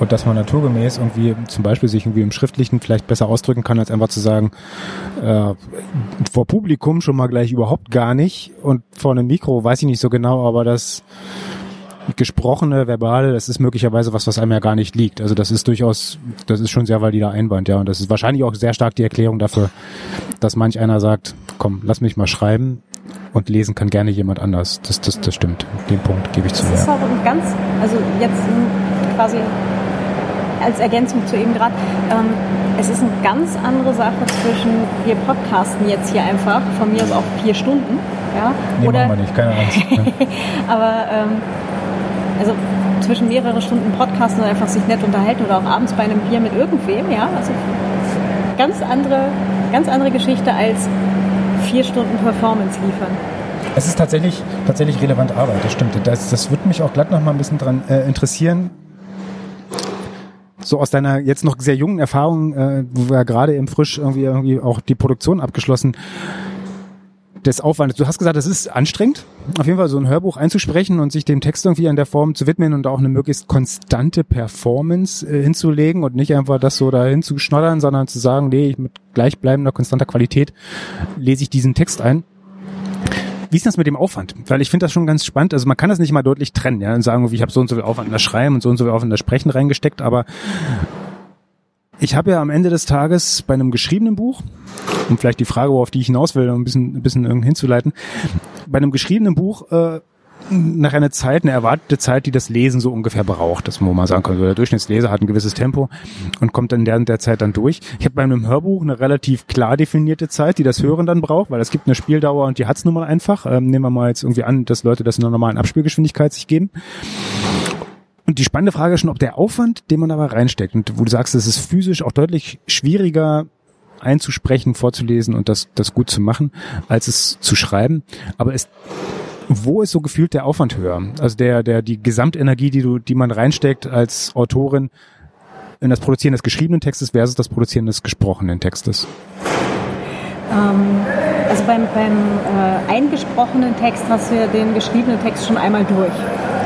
und dass man naturgemäß irgendwie zum Beispiel sich irgendwie im Schriftlichen vielleicht besser ausdrücken kann, als einfach zu sagen, äh, vor Publikum schon mal gleich überhaupt gar nicht und vor einem Mikro weiß ich nicht so genau, aber das gesprochene, verbale, das ist möglicherweise was, was einem ja gar nicht liegt. Also das ist durchaus, das ist schon sehr valider Einwand, ja. Und das ist wahrscheinlich auch sehr stark die Erklärung dafür, dass manch einer sagt, komm, lass mich mal schreiben und lesen kann gerne jemand anders. Das, das, das stimmt. Den Punkt gebe ich zu. Das ist auch ein ganz, also jetzt quasi als Ergänzung zu eben gerade, ähm, es ist eine ganz andere Sache zwischen, wir podcasten jetzt hier einfach, von mir aus auch vier Stunden. Ja? Nee, Oder, machen wir nicht, keine Angst. aber ähm, also zwischen mehrere Stunden podcasten und einfach sich nett unterhalten oder auch abends bei einem Bier mit irgendwem, ja, also ganz andere, ganz andere Geschichte als vier Stunden Performance liefern. Es ist tatsächlich, tatsächlich relevante Arbeit, das stimmt. Das, das würde mich auch glatt noch mal ein bisschen dran äh, interessieren. So aus deiner jetzt noch sehr jungen Erfahrung, äh, wo wir ja gerade im Frisch irgendwie, irgendwie auch die Produktion abgeschlossen des Aufwandes. Du hast gesagt, es ist anstrengend, auf jeden Fall so ein Hörbuch einzusprechen und sich dem Text irgendwie in der Form zu widmen und auch eine möglichst konstante Performance äh, hinzulegen und nicht einfach das so dahin zu schnoddern, sondern zu sagen, nee, mit gleichbleibender, konstanter Qualität lese ich diesen Text ein. Wie ist das mit dem Aufwand? Weil ich finde das schon ganz spannend. Also man kann das nicht mal deutlich trennen, ja, und sagen, ich habe so und so viel Aufwand in das Schreiben und so und so viel Aufwand in das Sprechen reingesteckt, aber ich habe ja am Ende des Tages bei einem geschriebenen Buch, um vielleicht die Frage, worauf die ich hinaus will, um ein bisschen, ein bisschen hinzuleiten, bei einem geschriebenen Buch äh, nach einer Zeit, eine erwartete Zeit, die das Lesen so ungefähr braucht, dass man mal sagen kann, der Durchschnittsleser hat ein gewisses Tempo und kommt dann während der Zeit dann durch. Ich habe bei einem Hörbuch eine relativ klar definierte Zeit, die das Hören dann braucht, weil es gibt eine Spieldauer und die hat's nun mal einfach. Ähm, nehmen wir mal jetzt irgendwie an, dass Leute das in einer normalen Abspielgeschwindigkeit sich geben. Und die spannende Frage ist schon, ob der Aufwand, den man dabei reinsteckt, und wo du sagst, es ist physisch auch deutlich schwieriger einzusprechen, vorzulesen und das, das gut zu machen, als es zu schreiben. Aber ist, wo ist so gefühlt der Aufwand höher? Also der, der, die Gesamtenergie, die du, die man reinsteckt als Autorin in das Produzieren des geschriebenen Textes versus das Produzieren des gesprochenen Textes? Ähm, also beim, beim äh, eingesprochenen Text hast du ja den geschriebenen Text schon einmal durch.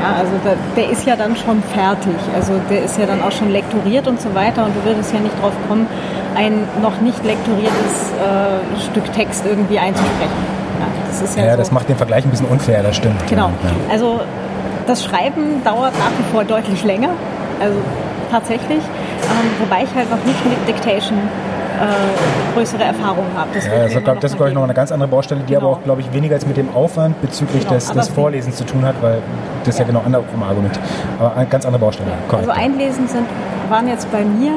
Ja, also der, der, ist ja dann schon fertig. Also der ist ja dann auch schon lektoriert und so weiter und du würdest ja nicht drauf kommen, ein noch nicht lektoriertes äh, Stück Text irgendwie einzusprechen. Ja, das ist ja, ja so. das macht den Vergleich ein bisschen unfair, das stimmt. Genau. Also das Schreiben dauert nach wie vor deutlich länger. Also tatsächlich. Ähm, wobei ich halt noch nicht mit Dictation äh, größere Erfahrung habe. Das, ja, das, glaub, das ist, glaube ich, noch eine ganz andere Baustelle, die genau. aber auch, glaube ich, weniger als mit dem Aufwand bezüglich genau, des, des Vorlesens zu tun hat, weil das ja, ja genau andere Argument. Aber eine ganz andere Baustelle. Korrekt. Also Einlesen sind, waren jetzt bei mir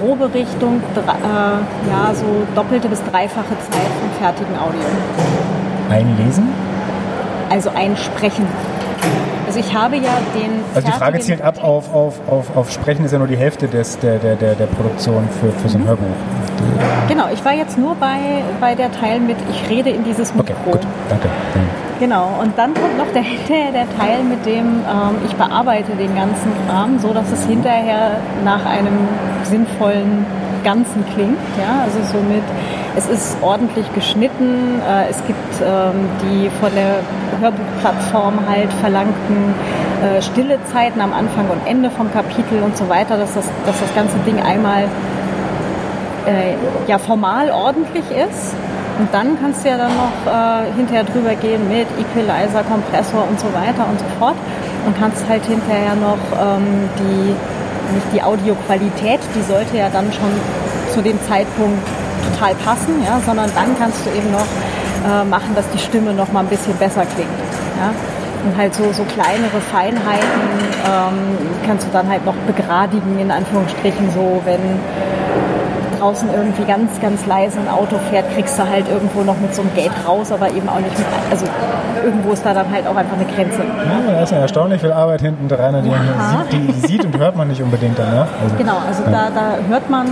grobe Richtung, äh, ja, so doppelte bis dreifache Zeit vom fertigen Audio. Einlesen? Also einsprechen. Also ich habe ja den. Also die Frage zielt ab auf, auf, auf, auf Sprechen ist ja nur die Hälfte des, der, der, der, der Produktion für, für so ein mhm. Hörbuch. Genau, ich war jetzt nur bei, bei der Teil mit, ich rede in dieses Mikro. Okay, gut, danke. Genau, und dann kommt noch der, hinterher der Teil, mit dem ähm, ich bearbeite den ganzen Kram, so dass es hinterher nach einem sinnvollen Ganzen klingt. Ja? Also somit, es ist ordentlich geschnitten, äh, es gibt ähm, die von der Hörbuchplattform halt verlangten äh, stille Zeiten am Anfang und Ende vom Kapitel und so weiter, dass das, dass das ganze Ding einmal äh, ja formal ordentlich ist. Und dann kannst du ja dann noch äh, hinterher drüber gehen mit Equalizer, Kompressor und so weiter und so fort. Und kannst halt hinterher noch ähm, die, nicht die Audioqualität, die sollte ja dann schon zu dem Zeitpunkt total passen, ja, sondern dann kannst du eben noch äh, machen, dass die Stimme noch mal ein bisschen besser klingt. Ja. Und halt so, so kleinere Feinheiten ähm, kannst du dann halt noch begradigen, in Anführungsstrichen, so wenn draußen irgendwie ganz, ganz leise ein Auto fährt, kriegst du halt irgendwo noch mit so einem Gate raus, aber eben auch nicht mit, also irgendwo ist da dann halt auch einfach eine Grenze. Ja, da ist ja erstaunlich viel Arbeit hinten dran, die, ja. sieht, die sieht und hört man nicht unbedingt danach. Also, genau, also ja. da, da hört man,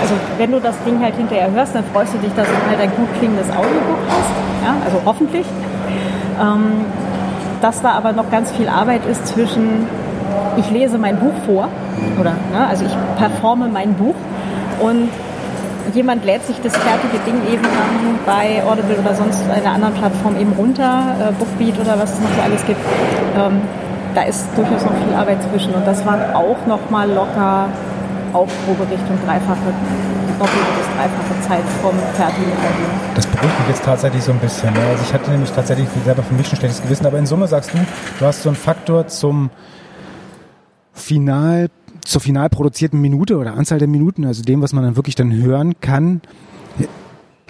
also wenn du das Ding halt hinterher hörst, dann freust du dich, dass du halt ein gut klingendes Audiobook hast, ja, also hoffentlich. Ähm, dass da aber noch ganz viel Arbeit ist zwischen ich lese mein Buch vor oder ne, also ich performe mein Buch und jemand lädt sich das fertige Ding eben bei Audible oder sonst einer anderen Plattform eben runter, äh, Bookbeat oder was es noch so alles gibt. Ähm, da ist durchaus noch viel Arbeit zwischen und das waren auch noch mal locker Aufprobe Richtung dreifache, doppelte bis dreifache Zeit vom fertigen Album. Das beruhigt mich jetzt tatsächlich so ein bisschen. Ne? Also ich hatte nämlich tatsächlich selber für mich ein schlechtes Gewissen, aber in Summe sagst du, du hast so einen Faktor zum Final zur final produzierten Minute oder Anzahl der Minuten, also dem, was man dann wirklich dann hören kann,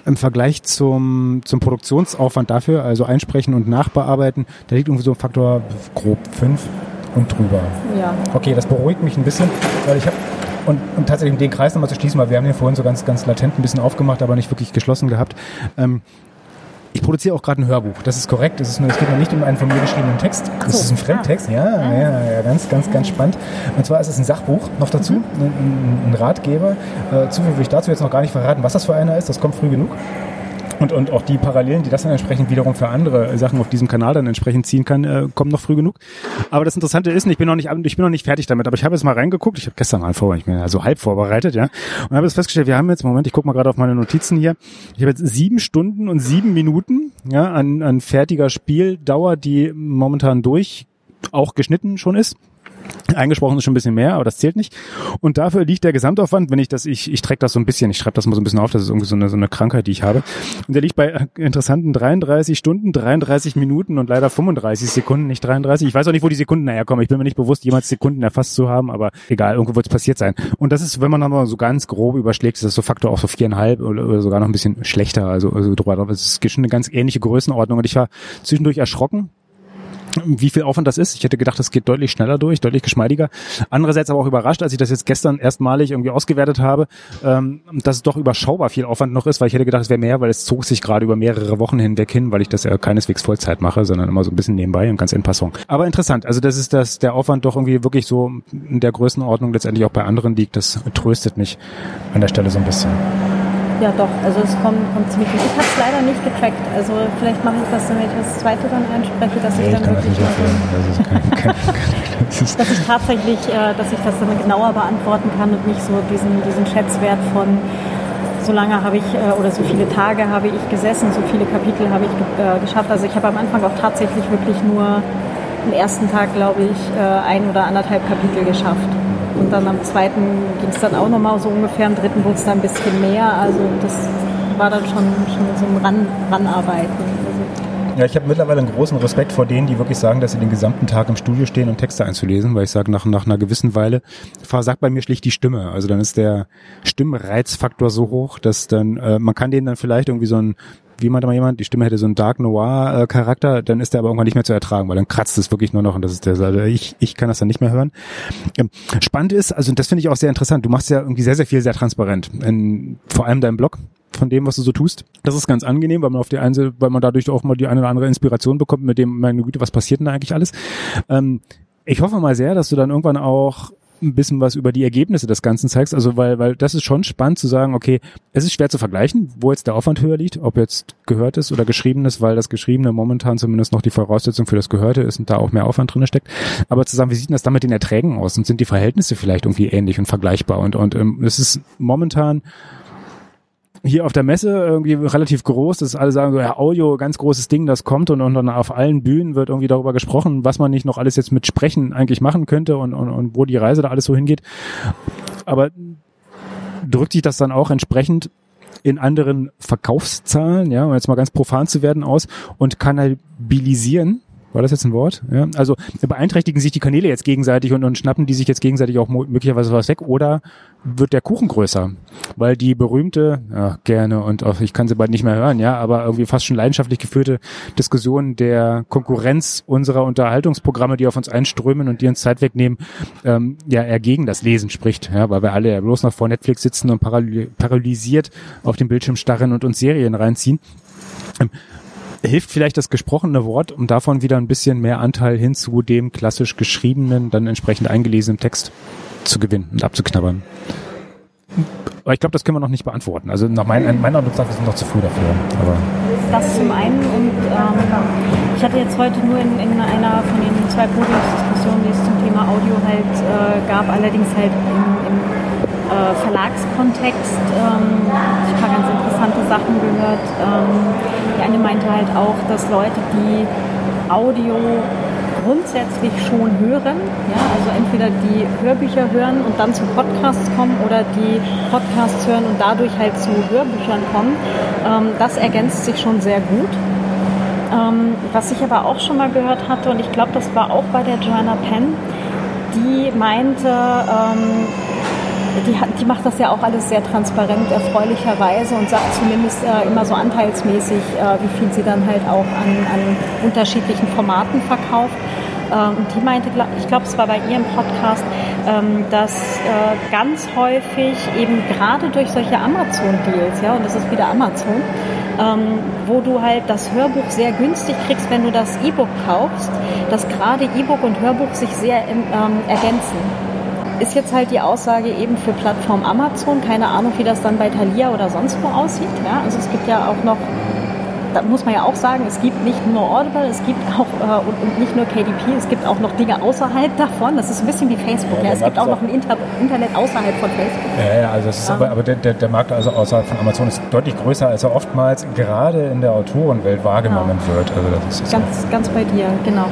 im Vergleich zum, zum Produktionsaufwand dafür, also einsprechen und nachbearbeiten, da liegt irgendwie so ein Faktor grob fünf und drüber. Ja. Okay, das beruhigt mich ein bisschen, weil ich habe und, und tatsächlich um den Kreis nochmal zu schließen, weil wir haben den vorhin so ganz, ganz latent ein bisschen aufgemacht, aber nicht wirklich geschlossen gehabt. Ähm, ich produziere auch gerade ein Hörbuch. Das ist korrekt. Es, ist nur, es geht noch nicht um einen von mir geschriebenen Text. Das so. ist ein Fremdtext. Ja, ja, ja, ja, ganz, ganz, ganz spannend. Und zwar ist es ein Sachbuch noch dazu, mhm. ein, ein, Ratgeber. Äh, Zufällig will ich dazu jetzt noch gar nicht verraten, was das für einer ist. Das kommt früh genug und, und auch die Parallelen, die das dann entsprechend wiederum für andere Sachen auf diesem Kanal dann entsprechend ziehen kann, äh, kommen noch früh genug. Aber das Interessante ist, ich bin noch nicht, ich bin noch nicht fertig damit, aber ich habe jetzt mal reingeguckt. Ich habe gestern mal vor, ich bin also halb vorbereitet, ja, und habe jetzt festgestellt, wir haben jetzt, Moment, ich gucke mal gerade auf meine Notizen hier. Ich habe jetzt sieben Stunden und sieben Minuten, ja, an, an fertiger Spieldauer, die momentan durch auch geschnitten schon ist. Eingesprochen ist schon ein bisschen mehr, aber das zählt nicht. Und dafür liegt der Gesamtaufwand, wenn ich das, ich, ich track das so ein bisschen, ich schreibe das mal so ein bisschen auf, das ist irgendwie so eine, so eine Krankheit, die ich habe. Und der liegt bei äh, interessanten 33 Stunden, 33 Minuten und leider 35 Sekunden, nicht 33. Ich weiß auch nicht, wo die Sekunden herkommen. Ich bin mir nicht bewusst, jemals Sekunden erfasst zu haben, aber egal, irgendwo wird es passiert sein. Und das ist, wenn man mal so ganz grob überschlägt, ist das so Faktor auch so viereinhalb oder, sogar noch ein bisschen schlechter, also, also drüber. Es ist schon eine ganz ähnliche Größenordnung. Und ich war zwischendurch erschrocken, wie viel Aufwand das ist. Ich hätte gedacht, das geht deutlich schneller durch, deutlich geschmeidiger. Andererseits aber auch überrascht, als ich das jetzt gestern erstmalig irgendwie ausgewertet habe, ähm, dass es doch überschaubar viel Aufwand noch ist, weil ich hätte gedacht, es wäre mehr, weil es zog sich gerade über mehrere Wochen hinweg hin, weil ich das ja keineswegs Vollzeit mache, sondern immer so ein bisschen nebenbei und ganz in Passung. Aber interessant, also das ist das, der Aufwand doch irgendwie wirklich so in der Größenordnung letztendlich auch bei anderen liegt. Das tröstet mich an der Stelle so ein bisschen. Ja, doch. Also es kommt, kommt ziemlich gut. Ich habe es leider nicht getrackt. Also vielleicht mache ich das, wenn ich das zweite dann einspreche, dass nee, ich dann wirklich... Also, dass ich tatsächlich, äh, dass ich das dann genauer beantworten kann und nicht so diesen, diesen Schätzwert von so lange habe ich äh, oder so viele Tage habe ich gesessen, so viele Kapitel habe ich äh, geschafft. Also ich habe am Anfang auch tatsächlich wirklich nur am ersten Tag, glaube ich, äh, ein oder anderthalb Kapitel geschafft. Und dann am zweiten ging es dann auch nochmal so ungefähr, am dritten wurde es dann ein bisschen mehr. Also das war dann schon, schon so ein Ran, Ranarbeiten. Ja, ich habe mittlerweile einen großen Respekt vor denen, die wirklich sagen, dass sie den gesamten Tag im Studio stehen und Texte einzulesen, weil ich sage, nach, nach einer gewissen Weile versagt bei mir schlicht die Stimme. Also dann ist der Stimmreizfaktor so hoch, dass dann, äh, man kann denen dann vielleicht irgendwie so ein wie meinte mal jemand, die Stimme hätte so einen Dark Noir äh, dann ist der aber irgendwann nicht mehr zu ertragen, weil dann kratzt es wirklich nur noch und das ist der, also ich, ich kann das dann nicht mehr hören. Ähm, spannend ist, also das finde ich auch sehr interessant, du machst ja irgendwie sehr, sehr viel sehr transparent. In, vor allem dein Blog, von dem, was du so tust. Das ist ganz angenehm, weil man auf die eine, weil man dadurch auch mal die eine oder andere Inspiration bekommt, mit dem, meine Güte, was passiert denn da eigentlich alles? Ähm, ich hoffe mal sehr, dass du dann irgendwann auch ein bisschen was über die Ergebnisse des Ganzen zeigst. Also weil, weil das ist schon spannend zu sagen, okay, es ist schwer zu vergleichen, wo jetzt der Aufwand höher liegt, ob jetzt gehört ist oder geschrieben ist, weil das Geschriebene momentan zumindest noch die Voraussetzung für das Gehörte ist und da auch mehr Aufwand drin steckt. Aber zu wie sieht das dann mit den Erträgen aus und sind die Verhältnisse vielleicht irgendwie ähnlich und vergleichbar? Und, und ähm, es ist momentan hier auf der Messe irgendwie relativ groß, dass alle sagen ja, Audio, ganz großes Ding, das kommt und, und dann auf allen Bühnen wird irgendwie darüber gesprochen, was man nicht noch alles jetzt mit Sprechen eigentlich machen könnte und, und, und wo die Reise da alles so hingeht. Aber drückt sich das dann auch entsprechend in anderen Verkaufszahlen, ja, um jetzt mal ganz profan zu werden, aus und kannabilisieren War das jetzt ein Wort? Ja. Also beeinträchtigen sich die Kanäle jetzt gegenseitig und, und schnappen die sich jetzt gegenseitig auch möglicherweise was weg oder wird der Kuchen größer? Weil die berühmte, ja, gerne und auch, ich kann sie bald nicht mehr hören, ja, aber irgendwie fast schon leidenschaftlich geführte Diskussion der Konkurrenz unserer Unterhaltungsprogramme, die auf uns einströmen und die uns Zeit wegnehmen, ähm, ja, eher gegen das Lesen spricht, ja, weil wir alle ja bloß noch vor Netflix sitzen und paralysiert auf dem Bildschirm starren und uns Serien reinziehen. Hilft vielleicht das gesprochene Wort, um davon wieder ein bisschen mehr Anteil hin zu dem klassisch geschriebenen, dann entsprechend eingelesenen Text zu gewinnen und abzuknabbern. Aber ich glaube, das können wir noch nicht beantworten. Also nach mein, meiner Ansicht ist es noch zu früh dafür. Aber das zum einen und ähm, ich hatte jetzt heute nur in, in einer von den zwei Podiumsdiskussionen, die es zum Thema Audio halt äh, gab, allerdings halt im, im äh, Verlagskontext ähm, ein paar ganz interessante Sachen gehört. Ähm, die eine meinte halt auch, dass Leute, die Audio grundsätzlich schon hören, ja, also entweder die Hörbücher hören und dann zu Podcasts kommen oder die Podcasts hören und dadurch halt zu Hörbüchern kommen, ähm, das ergänzt sich schon sehr gut. Ähm, was ich aber auch schon mal gehört hatte, und ich glaube, das war auch bei der Joanna Penn, die meinte, ähm, die, die macht das ja auch alles sehr transparent, erfreulicherweise und sagt zumindest äh, immer so anteilsmäßig, äh, wie viel sie dann halt auch an, an unterschiedlichen Formaten verkauft. Ähm, und die meinte, ich glaube, es war bei ihrem Podcast, ähm, dass äh, ganz häufig eben gerade durch solche Amazon-Deals, ja, und das ist wieder Amazon, ähm, wo du halt das Hörbuch sehr günstig kriegst, wenn du das E-Book kaufst, dass gerade E-Book und Hörbuch sich sehr ergänzen ist jetzt halt die Aussage eben für Plattform Amazon. Keine Ahnung, wie das dann bei Thalia oder sonst wo aussieht. Ja, also es gibt ja auch noch da muss man ja auch sagen, es gibt nicht nur Audible, es gibt auch äh, und, und, nicht nur KDP, es gibt auch noch Dinge außerhalb davon. Das ist ein bisschen wie Facebook. Ja, ja es gibt auch noch ein Inter Internet außerhalb von Facebook. Ja, ja also es ist ähm. aber, aber der, der, Markt also außerhalb von Amazon ist deutlich größer, als er oftmals gerade in der Autorenwelt wahrgenommen genau. wird. Also das ist ganz, ganz bei dir, genau.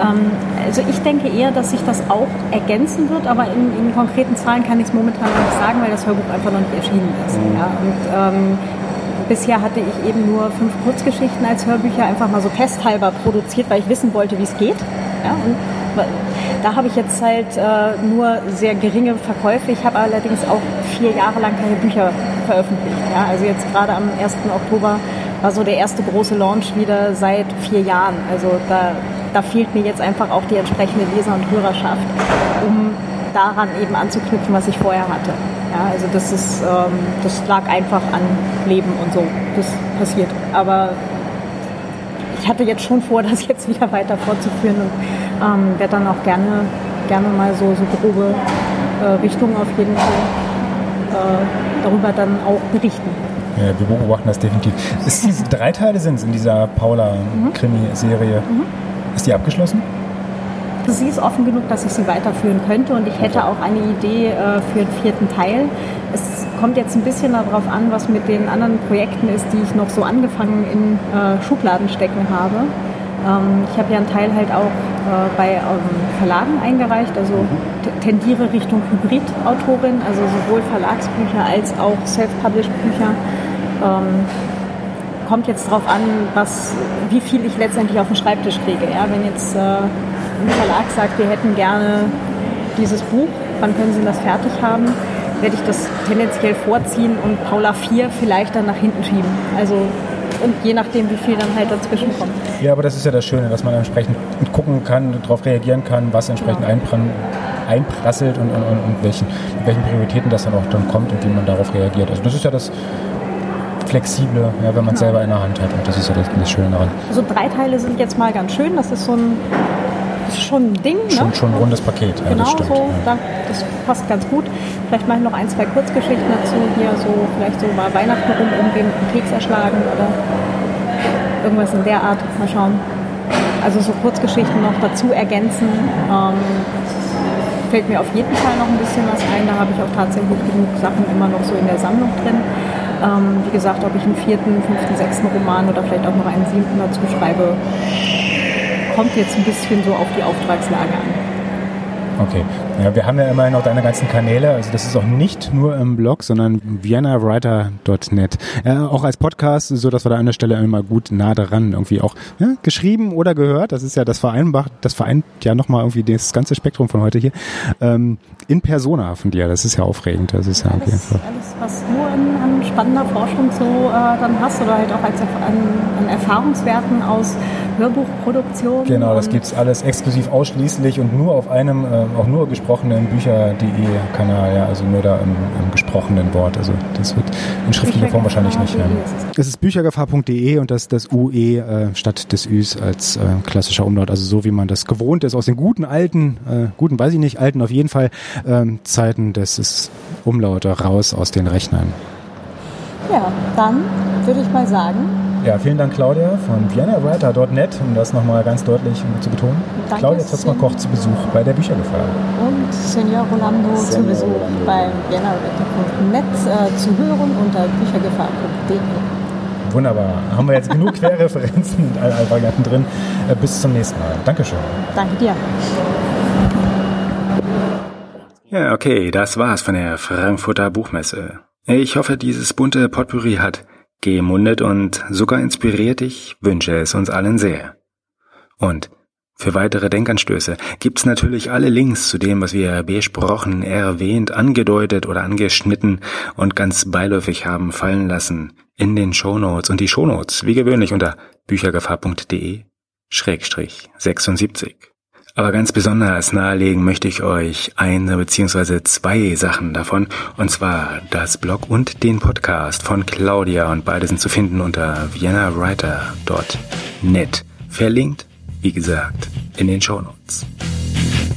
Ähm, also ich denke eher, dass sich das auch ergänzen wird, aber in, in konkreten Zahlen kann ich es momentan noch nicht sagen, weil das Hörbuch einfach noch nicht erschienen ist. Mhm. Ja, und ähm, Bisher hatte ich eben nur fünf Kurzgeschichten als Hörbücher einfach mal so testhalber produziert, weil ich wissen wollte, wie es geht. Ja, und da habe ich jetzt halt äh, nur sehr geringe Verkäufe. Ich habe allerdings auch vier Jahre lang keine Bücher veröffentlicht. Ja, also jetzt gerade am 1. Oktober war so der erste große Launch wieder seit vier Jahren. Also da, da fehlt mir jetzt einfach auch die entsprechende Leser- und Hörerschaft, um daran eben anzuknüpfen, was ich vorher hatte. Ja, also das ist, ähm, das lag einfach an Leben und so. Das passiert. Aber ich hatte jetzt schon vor, das jetzt wieder weiter fortzuführen und ähm, werde dann auch gerne, gerne mal so, so grobe äh, Richtungen auf jeden Fall äh, darüber dann auch berichten. Ja, wir beobachten das definitiv. Ist drei Teile sind es in dieser Paula-Krimi-Serie. Mhm. Ist die abgeschlossen? Sie ist offen genug, dass ich sie weiterführen könnte und ich hätte auch eine Idee äh, für den vierten Teil. Es kommt jetzt ein bisschen darauf an, was mit den anderen Projekten ist, die ich noch so angefangen in äh, Schubladen stecken habe. Ähm, ich habe ja einen Teil halt auch äh, bei ähm, Verlagen eingereicht, also mhm. tendiere Richtung Hybrid-Autorin, also sowohl Verlagsbücher als auch Self-Published-Bücher. Ähm, kommt jetzt darauf an, was, wie viel ich letztendlich auf den Schreibtisch kriege. Ja? Wenn jetzt äh, ein Verlag sagt, wir hätten gerne dieses Buch, wann können Sie das fertig haben, werde ich das tendenziell vorziehen und Paula 4 vielleicht dann nach hinten schieben. Also und je nachdem, wie viel dann halt dazwischen kommt. Ja, aber das ist ja das Schöne, dass man entsprechend gucken kann, darauf reagieren kann, was entsprechend genau. einprasselt und, und, und, welchen, mit welchen Prioritäten das dann auch dann kommt und wie man darauf reagiert. Also das ist ja das Flexible, ja, wenn man es genau. selber in der Hand hat und das ist ja das, das Schöne daran. So also drei Teile sind jetzt mal ganz schön, das ist so ein ist schon ein Ding. Schon, ne? schon ein rundes Paket. Ja, genau das stimmt, so. Ja. Das passt ganz gut. Vielleicht mache ich noch ein, zwei Kurzgeschichten dazu. Hier so, vielleicht so mal Weihnachten rum mit einem Keks erschlagen oder irgendwas in der Art. Mal schauen. Also so Kurzgeschichten noch dazu ergänzen. Ähm, fällt mir auf jeden Fall noch ein bisschen was ein. Da habe ich auch tatsächlich genug Sachen immer noch so in der Sammlung drin. Ähm, wie gesagt, ob ich einen vierten, fünften, sechsten Roman oder vielleicht auch noch einen siebten dazu schreibe, kommt jetzt ein bisschen so auf die Auftragslage an. Okay. Ja, wir haben ja immerhin auch deine ganzen Kanäle. Also das ist auch nicht nur im Blog, sondern viennawriter.net. Ja, auch als Podcast, so dass wir da an der Stelle immer gut nah daran irgendwie auch ja, geschrieben oder gehört. Das ist ja das vereinbart, das vereint ja nochmal irgendwie das ganze Spektrum von heute hier. Ähm, in Persona von dir, das ist ja aufregend. Das ist ja alles, alles, was an, an spannender Forschung so äh, dann hast oder halt auch als an, an Erfahrungswerten aus Hörbuchproduktion. Genau, das gibt's alles exklusiv ausschließlich und nur auf einem, äh, auch nur gesprochenen Bücher.de Kanal, ja, also nur da im, im, gesprochenen Wort. Also das wird in schriftlicher Form wahrscheinlich nicht. Ja. Es ist büchergefahr.de und das, das UE äh, statt des Üs als äh, klassischer Umlaut, also so wie man das gewohnt ist aus den guten alten, äh, guten weiß ich nicht, alten auf jeden Fall ähm, Zeiten des Umlaute raus aus den Rechnern. Ja, dann würde ich mal sagen, ja, vielen Dank, Claudia von viennawriter.net, um das nochmal ganz deutlich zu betonen. Danke, Claudia Zotzmann-Koch zu Besuch bei der Büchergefahr. Und Senior Rolando Senior zu Besuch Rolando. bei viennawriter.net äh, zu hören unter büchergefahr.de. Wunderbar. Haben wir jetzt genug Querreferenzen und all, all Varianten drin. Äh, bis zum nächsten Mal. Dankeschön. Danke dir. Ja, okay, das war's von der Frankfurter Buchmesse. Ich hoffe, dieses bunte Potpourri hat gemundet und sogar inspiriert, ich wünsche es uns allen sehr. Und für weitere Denkanstöße gibt's natürlich alle Links zu dem, was wir besprochen, erwähnt, angedeutet oder angeschnitten und ganz beiläufig haben fallen lassen in den Shownotes und die Shownotes wie gewöhnlich unter büchergefahr.de Schrägstrich 76. Aber ganz besonders nahelegen möchte ich euch eine bzw. zwei Sachen davon, und zwar das Blog und den Podcast von Claudia und beide sind zu finden unter viennawriter.net. Verlinkt, wie gesagt, in den Shownotes.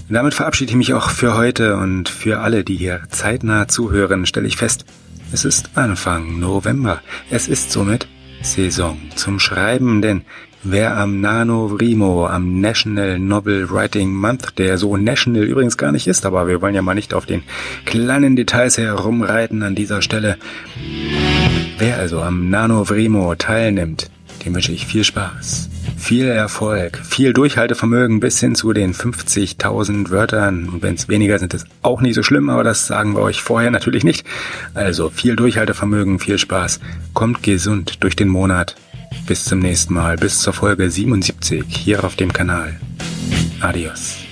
Damit verabschiede ich mich auch für heute und für alle, die hier zeitnah zuhören, stelle ich fest, es ist Anfang November. Es ist somit Saison zum Schreiben, denn Wer am NaNoWriMo, am National Novel Writing Month, der so national übrigens gar nicht ist, aber wir wollen ja mal nicht auf den kleinen Details herumreiten an dieser Stelle. Wer also am NaNoWriMo teilnimmt, dem wünsche ich viel Spaß, viel Erfolg, viel Durchhaltevermögen bis hin zu den 50.000 Wörtern. Und wenn es weniger sind, ist auch nicht so schlimm, aber das sagen wir euch vorher natürlich nicht. Also viel Durchhaltevermögen, viel Spaß. Kommt gesund durch den Monat bis zum nächsten Mal, bis zur Folge 77 hier auf dem Kanal. Adios.